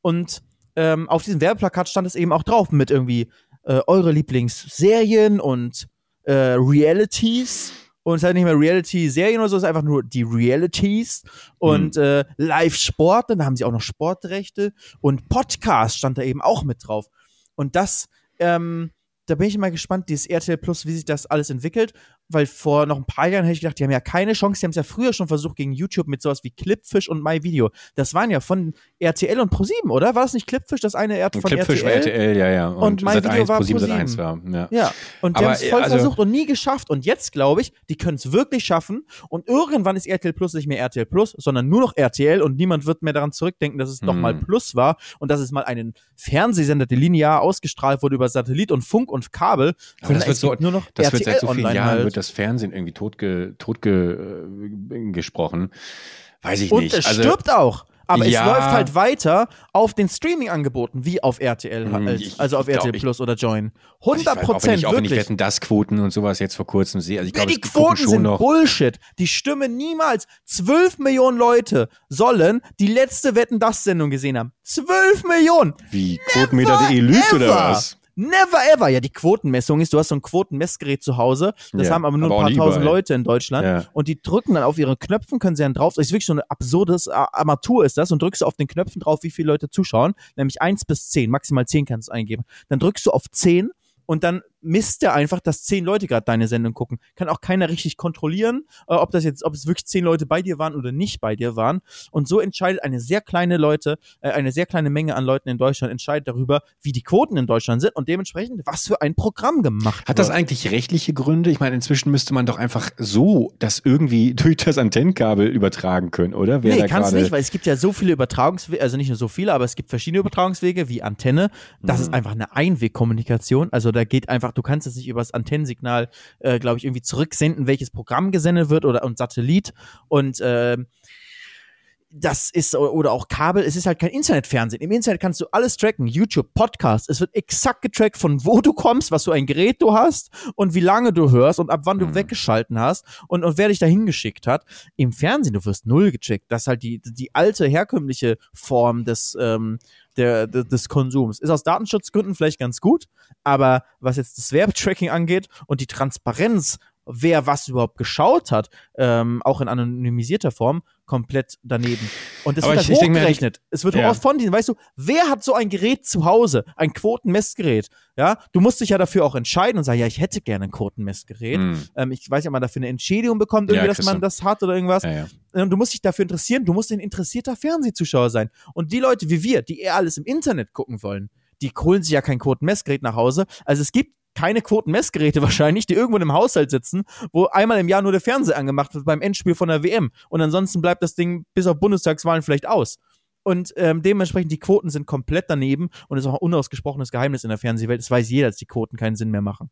Und ähm, auf diesem Werbeplakat stand es eben auch drauf mit irgendwie äh, eure Lieblingsserien und äh, Realities. Und es ist halt nicht mehr Reality-Serien oder so, es ist einfach nur die Realities und äh, Live-Sport, dann haben sie auch noch Sportrechte und Podcast stand da eben auch mit drauf. Und das, ähm, da bin ich mal gespannt, dieses RTL Plus, wie sich das alles entwickelt, weil vor noch ein paar Jahren hätte ich gedacht, die haben ja keine Chance, die haben es ja früher schon versucht gegen YouTube mit sowas wie Clipfish und MyVideo. Das waren ja von RTL und ProSieben, oder? War das nicht Clipfish, das eine R
Und
von
Clipfish war
RTL?
RTL, ja, ja.
Und mein
Sat
Video
1,
war
Pro7
Pro7.
1 war. Ja.
Ja, und die haben es voll
also-
versucht und nie geschafft. Und jetzt glaube ich, die können es wirklich schaffen. Und irgendwann ist RTL Plus nicht mehr RTL Plus, sondern nur noch RTL und niemand wird mehr daran zurückdenken, dass es doch
Hm.
mal Plus war und dass es mal einen Fernsehsender, der linear ausgestrahlt wurde über Satellit und Funk und Kabel.
Aber das wird so,
nur noch
das
RTL
wird seit so vielen Jahren
halt.
Das Fernsehen irgendwie totge, totge, äh, gesprochen. Weiß ich
und
nicht.
es
also,
stirbt auch. Aber
Ja.
es läuft halt weiter auf den Streaming-Angeboten, wie auf RTL,
Hm,
halt,
ich-
also auf
glaub,
RTL
ich-
Plus oder Join.
ich weiß,
100
auch wenn
Prozent,
ich, auch wenn ich
wirklich.
das Quoten und sowas jetzt vor kurzem sehe. Also ich
Ja,
glaube,
die Quoten sind
noch.
Bullshit. Die stimmen niemals. 12 Millionen Leute sollen die letzte Wetten das Sendung gesehen haben. 12 Millionen.
Wie Quotenmeter.de lügt oder was?
Never ever. Ja, die Quotenmessung ist, du hast so ein Quotenmessgerät zu Hause. Das
Ja,
haben aber nur
aber
ein paar tausend
überall.
Leute in Deutschland.
Ja.
Und die drücken dann auf ihre Knöpfen, können sie dann drauf. Das ist wirklich so eine absurdes Armatur ist das. Und drückst du auf den Knöpfen drauf, wie viele Leute zuschauen. Nämlich 1 bis 10. Maximal 10 kannst du eingeben. Dann drückst du auf 10 und dann misst er einfach, dass 10 Leute gerade deine Sendung gucken. Kann auch keiner richtig kontrollieren, äh, ob das jetzt, ob es wirklich 10 Leute bei dir waren oder nicht bei dir waren. Und so entscheidet eine sehr kleine Leute, äh, eine sehr kleine Menge an Leuten in Deutschland entscheidet darüber, wie die Quoten in Deutschland sind und dementsprechend, was für ein Programm gemacht
Hat das
wird.
eigentlich rechtliche Gründe? Ich meine, inzwischen müsste man doch einfach so das irgendwie durch das Antennenkabel übertragen können, oder? Wer
Nee, kannst nicht, weil es gibt ja so viele Übertragungswege, also nicht nur so viele, aber es gibt verschiedene Übertragungswege wie Antenne. Das
Mhm.
ist einfach eine Einwegkommunikation. Also da geht einfach, du kannst es nicht über das Antennensignal, äh, glaube ich, irgendwie zurücksenden, welches Programm gesendet wird oder und Satellit. Und ähm, das ist oder auch Kabel, es ist halt kein Internetfernsehen. Im Internet kannst du alles tracken, YouTube, Podcast. Es wird exakt getrackt, von wo du kommst, was für ein Gerät du hast und wie lange du hörst und ab wann du
Mhm.
weggeschalten hast und, und wer dich dahin geschickt hat. Im Fernsehen, du wirst null gecheckt. Das ist halt die, die alte, herkömmliche Form des, ähm, der, de- des Konsums. Ist aus Datenschutzgründen vielleicht ganz gut, aber was jetzt das Werbetracking angeht und die Transparenz, wer was überhaupt geschaut hat, ähm, auch in anonymisierter Form, komplett daneben. Und es wird
ich-
halt
ich denk mir,
hochgerechnet. es wird
ja.
von diesen, weißt du, wer hat so ein Gerät zu Hause? Ein Quotenmessgerät. Ja, du musst dich ja dafür auch entscheiden und sagen, ja, ich hätte gerne ein Quotenmessgerät.
Hm.
Ähm, ich weiß nicht, ob man dafür eine Entschädigung bekommt, irgendwie,
Ja,
dass man das hat oder irgendwas.
Ja, ja.
Ähm, Du musst dich dafür interessieren, du musst ein interessierter Fernsehzuschauer sein. Und die Leute wie wir, die eher alles im Internet gucken wollen, die holen sich ja kein Quotenmessgerät nach Hause. Also es gibt keine Quotenmessgeräte wahrscheinlich, die irgendwo im Haushalt sitzen, wo einmal im Jahr nur der Fernseher angemacht wird beim Endspiel von der WM. Und ansonsten bleibt das Ding bis auf Bundestagswahlen vielleicht aus. Und ähm, dementsprechend, die Quoten sind komplett daneben und ist auch ein unausgesprochenes Geheimnis in der Fernsehwelt. Es weiß jeder, dass die Quoten keinen Sinn mehr machen.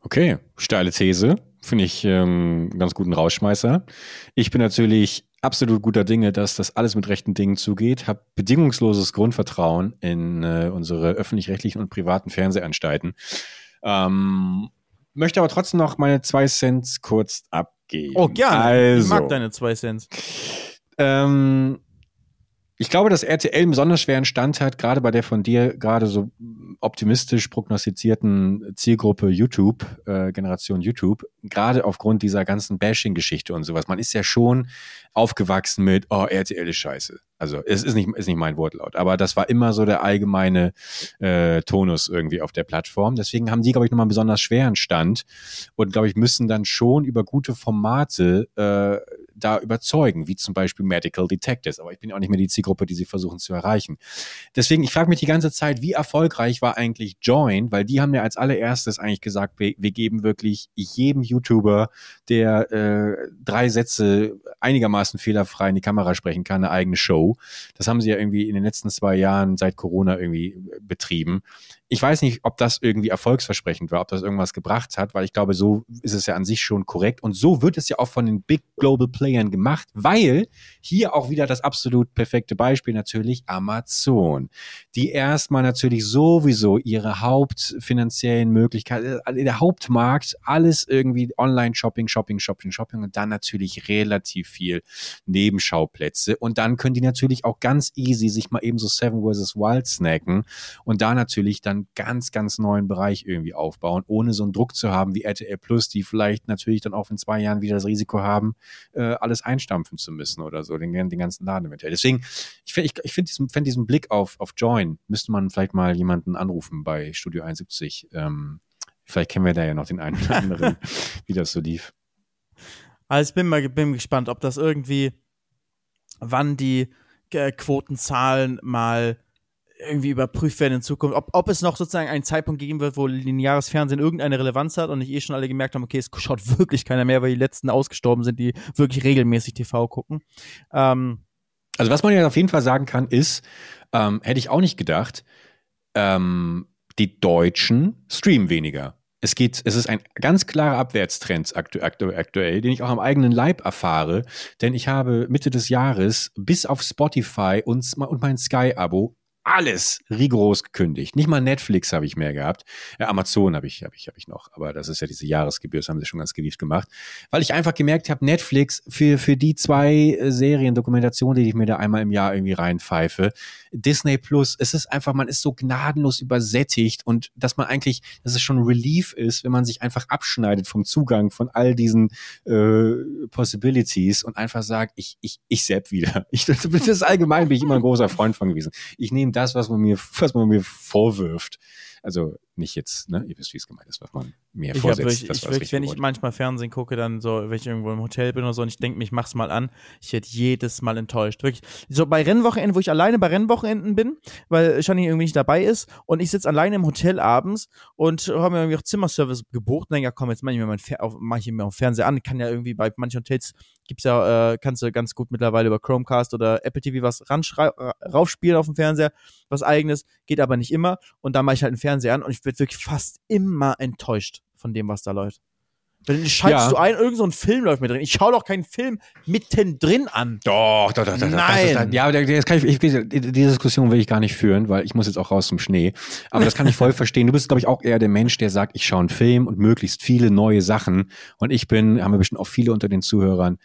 Okay, steile These. Finde ich ähm, ganz guten Rausschmeißer. Ich bin natürlich absolut guter Dinge, dass das alles mit rechten Dingen zugeht. Habe bedingungsloses Grundvertrauen in äh, unsere öffentlich-rechtlichen und privaten Fernsehanstalten. Ähm, möchte aber trotzdem noch meine zwei Cents kurz abgeben.
Oh, gerne.
Also,
Ich mag deine zwei Cent.
ähm, Ich glaube, dass RTL einen besonders schweren Stand hat, gerade bei der von dir gerade so optimistisch prognostizierten Zielgruppe YouTube, äh, Generation YouTube, gerade aufgrund dieser ganzen Bashing-Geschichte und sowas. Man ist ja schon aufgewachsen mit, oh, RTL ist scheiße. Also es ist nicht, ist nicht mein Wortlaut, aber das war immer so der allgemeine äh, Tonus irgendwie auf der Plattform. Deswegen haben die, glaube ich, nochmal einen besonders schweren Stand und, glaube ich, müssen dann schon über gute Formate äh, da überzeugen, wie zum Beispiel Medical Detectives. Aber ich bin auch nicht mehr die Zielgruppe, die sie versuchen zu erreichen. Deswegen, ich frage mich die ganze Zeit, wie erfolgreich war eigentlich Join, weil die haben ja als allererstes eigentlich gesagt, wir, wir geben wirklich jedem YouTuber, der äh, drei Sätze einigermaßen fehlerfrei in die Kamera sprechen kann, eine eigene Show. Das haben sie ja irgendwie in den letzten zwei Jahren seit Corona irgendwie betrieben ich weiß nicht, ob das irgendwie erfolgsversprechend war, ob das irgendwas gebracht hat, weil ich glaube, so ist es ja an sich schon korrekt. Und so wird es ja auch von den Big Global Playern gemacht, weil hier auch wieder das absolut perfekte Beispiel natürlich Amazon, die erstmal natürlich sowieso ihre hauptfinanziellen Möglichkeiten, äh, der Hauptmarkt, alles irgendwie Online-Shopping, Shopping, Shopping, Shopping und dann natürlich relativ viel Nebenschauplätze. Und dann können die natürlich auch ganz easy sich mal eben so Seven vs. Wild snacken und da natürlich dann ganz, ganz neuen Bereich irgendwie aufbauen, ohne so einen Druck zu haben wie RTL Plus, die vielleicht natürlich dann auch in zwei Jahren wieder das Risiko haben, äh, alles einstampfen zu müssen oder so, den, den ganzen Laden eventuell. Deswegen, ich finde ich, ich find diesen, find diesen Blick auf, auf Join, müsste man vielleicht mal jemanden anrufen bei Studio 71. Ähm, vielleicht kennen wir da ja noch den einen oder anderen, wie das so lief.
Also ich bin mal bin gespannt, ob das irgendwie, wann die äh, Quotenzahlen mal irgendwie überprüft werden in Zukunft, ob, ob es noch sozusagen einen Zeitpunkt geben wird, wo lineares Fernsehen irgendeine Relevanz hat und nicht eh schon alle gemerkt haben, okay, es schaut wirklich keiner mehr, weil die letzten ausgestorben sind, die wirklich regelmäßig TV gucken. Ähm,
also was man ja auf jeden Fall sagen kann, ist, ähm, hätte ich auch nicht gedacht, ähm, die Deutschen streamen weniger. Es geht, es ist ein ganz klarer Abwärtstrend aktu aktu aktuell, den ich auch am eigenen Leib erfahre, denn ich habe Mitte des Jahres bis auf Spotify und, und mein Sky-Abo alles rigoros gekündigt. Nicht mal Netflix habe ich mehr gehabt. Ja, Amazon habe ich, habe ich, habe ich noch. Aber das ist ja diese Jahresgebühr, das haben sie schon ganz geliebt gemacht. Weil ich einfach gemerkt habe, Netflix für, für die zwei äh, Serien, Dokumentationen, die ich mir da einmal im Jahr irgendwie reinpfeife, Disney Plus, es ist einfach, man ist so gnadenlos übersättigt und dass man eigentlich, dass es schon Relief ist, wenn man sich einfach abschneidet vom Zugang von all diesen äh, Possibilities und einfach sagt, ich, ich, ich sepp wieder. Ich, das allgemein bin ich immer ein großer Freund von gewesen. Ich nehme das, was man mir, was man mir vorwirft. Also nicht jetzt, ne? Ihr wisst, wie es gemeint ist, was man mir
ich
vorsetzt.
Wirklich,
das
ich wirklich, wenn ich manchmal Fernsehen gucke, dann so, wenn ich irgendwo im Hotel bin oder so und ich denke mir, ich mach's mal an, ich werde jedes Mal enttäuscht. Wirklich. So bei Rennwochenenden, wo ich alleine bei Rennwochenenden bin, weil Shani irgendwie nicht dabei ist und ich sitze alleine im Hotel abends und habe mir irgendwie auch Zimmerservice gebucht und denke, ja komm, jetzt mach ich mir, mein Fer auf, mach ich mir auf Fernseher an. Kann ja irgendwie bei manchen Hotels gibt's ja, äh, kannst du ganz gut mittlerweile über Chromecast oder Apple TV was raufspielen auf dem Fernseher, was eigenes, geht aber nicht immer. Und dann mache ich halt einen Fernseher an und ich werde wirklich fast immer enttäuscht von dem, was da läuft. Dann schaltest ja. du ein, irgend so ein Film läuft mit drin. Ich schaue doch keinen Film mittendrin an.
Doch, doch, doch. doch
Nein.
Dann, ja, aber das kann ich, ich, die Diskussion will ich gar nicht führen, weil ich muss jetzt auch raus zum Schnee. Aber das kann ich voll verstehen. Du bist, glaube ich, auch eher der Mensch, der sagt, ich schaue einen Film und möglichst viele neue Sachen. Und ich bin, haben wir bestimmt auch viele unter den Zuhörern,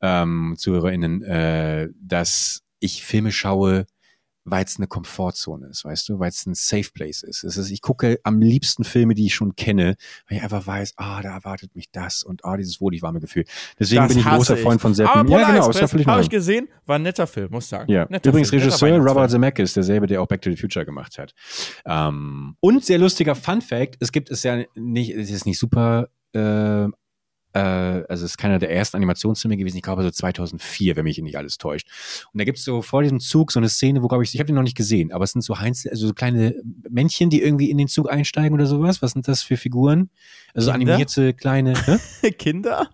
ähm, ZuhörerInnen, äh, dass ich Filme schaue, weil es eine Komfortzone ist, weißt du, weil es ein Safe Place ist. Es ist. Ich gucke am liebsten Filme, die ich schon kenne, weil ich einfach weiß, ah, da erwartet mich das und ah, dieses wohlig warme Gefühl. Deswegen das bin ich ein großer ich. Freund von Seppen.
ja, genau, ist ja völlig Habe ich gesehen, war ein netter Film, muss ich sagen.
Ja.
Netter
Übrigens Film, Regisseur Robert Zemeckis, derselbe, der auch Back to the Future gemacht hat. Ähm, und sehr lustiger Fun Fact, es gibt es ja nicht, es ist nicht super äh, äh, also es ist keiner der ersten Animationsfilme gewesen, ich glaube so 2004, wenn mich nicht alles täuscht. Und da gibt es so vor diesem Zug so eine Szene, wo glaube ich, ich habe den noch nicht gesehen, aber es sind so Heinz, also so kleine Männchen, die irgendwie in den Zug einsteigen oder sowas. Was sind das für Figuren? Also so animierte kleine
Kinder?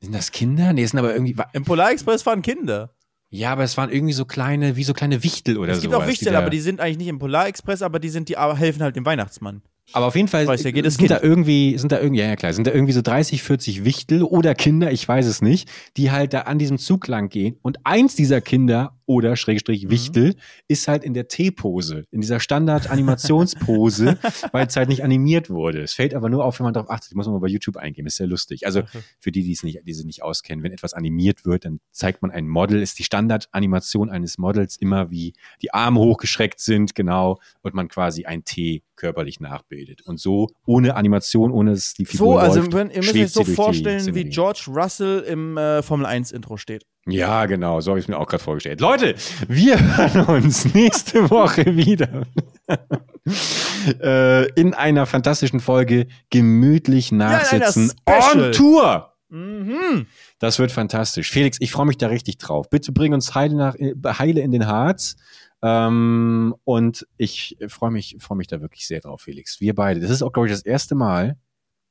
Sind das Kinder? Nee, es sind aber irgendwie.
Im Polar Express waren Kinder.
Ja, aber es waren irgendwie so kleine, wie so kleine Wichtel oder so.
Es gibt
sowas,
auch Wichtel, aber die sind eigentlich nicht im Polar Express, aber die sind, die helfen halt dem Weihnachtsmann.
Aber auf jeden Fall
weiß,
sind da irgendwie, sind da irgendwie, ja, ja klar, sind da irgendwie so 30, 40 Wichtel oder Kinder, ich weiß es nicht, die halt da an diesem Zug lang gehen. Und eins dieser Kinder oder Schrägstrich Wichtel ist halt in der T-Pose, in dieser Standard-Animationspose, weil es halt nicht animiert wurde. Es fällt aber nur auf, wenn man darauf achtet. Das muss man mal bei YouTube eingeben. Ist sehr lustig. Also für die, die es nicht, die sich nicht auskennen, wenn etwas animiert wird, dann zeigt man ein Model. Ist die Standard-Animation eines Models immer wie die Arme hochgeschreckt sind, genau, und man quasi ein T körperlich nachbildet. Und so ohne Animation, ohne dass die Figur
So, also
läuft,
wenn, ihr müsst euch so vorstellen, wie. George Russell im äh, Formel 1 Intro steht.
Ja, genau, so habe ich es mir auch gerade vorgestellt. Leute, wir hören uns nächste Woche wieder. äh, in einer fantastischen Folge gemütlich nachsitzen
Special.
on Tour.
Mhm.
Das wird fantastisch. Felix, ich freue mich da richtig drauf. Bitte bring uns Heile, nach, äh, Heile in den Harz. Ähm, und ich freue mich, freue mich da wirklich sehr drauf, Felix. Wir beide. Das ist auch, glaube ich, das erste Mal,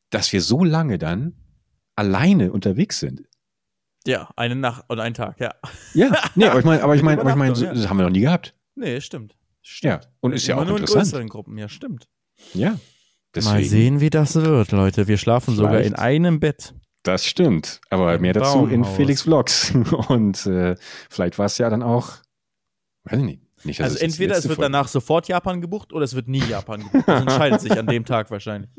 dass wir so lange dann alleine unterwegs sind.
Ja, eine Nacht und ein Tag, ja.
Ja, nee, aber ich meine, aber ich meine, aber ich meine, das haben wir noch nie gehabt.
Nee, stimmt.
Ja, und ist ja
Immer
auch
nur in
interessant.
größeren Gruppen, ja, stimmt.
Ja.
Mal
Deswegen,
sehen, wie das wird, Leute. Wir schlafen sogar
Vielleicht.
in einem Bett.
Das stimmt. Aber
Im
mehr dazu in
Baumhaus.
Felix Vlogs. Und äh, vielleicht war es ja dann auch, weiß ich nicht. nicht
Also entweder es wird
Folge-
danach sofort Japan gebucht oder es wird nie Japan gebucht. Das entscheidet sich an dem Tag wahrscheinlich.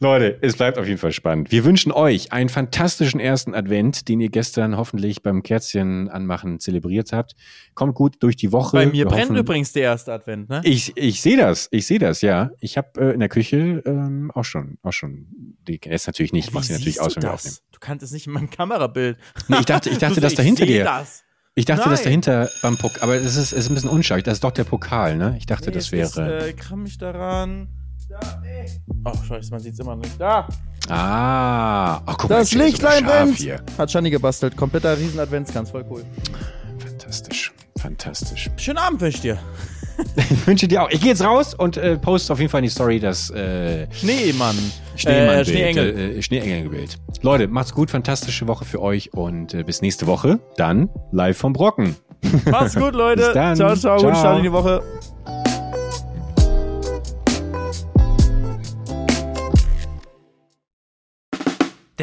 Leute, es bleibt auf jeden Fall spannend. Wir wünschen euch einen fantastischen ersten Advent, den ihr gestern hoffentlich beim Kerzchen anmachen zelebriert habt. Kommt gut durch die Woche.
Bei mir
Wir
brennt
hoffen-
übrigens der erste Advent, ne?
Ich, ich sehe das, ich sehe das, ja. Ich habe äh, in der Küche ähm, auch schon, auch schon, die jetzt natürlich nicht, ich mach sie natürlich aus,
du
wenn wir aufnehmen.
Du kannst es nicht in meinem Kamerabild.
Nee, ich dachte, ich dachte,
Du-
dass dahinter
ich
dir.
Das.
Ich dachte, dass
Nein.
dahinter beim Pokal, aber es ist, es ist ein bisschen unscharf. Das ist doch der Pokal, ne? Ich dachte,
Nee,
das wäre.
Ist, äh, kramm mich daran. Da, ey. Oh, scheiße, man sieht es immer nicht. Da.
ah, ach guck mal,
Das Lichtlein brennt.
hier.
Hat Shani gebastelt. Kompletter riesen Adventskranz, voll cool.
Fantastisch, fantastisch.
Schönen Abend wünsche ich dir.
Ich wünsche dir auch. Ich gehe jetzt raus und äh, poste auf jeden Fall in die Story das äh,
Schneemann.
Schneemann
Äh, Schneeengel.
Äh, Schneeengelbild. Leute, macht's gut, fantastische Woche für euch und äh, bis nächste Woche. Dann live vom Brocken.
Macht's gut, Leute.
Bis dann.
Ciao, ciao.
Ciao.
Guten Start in die Woche.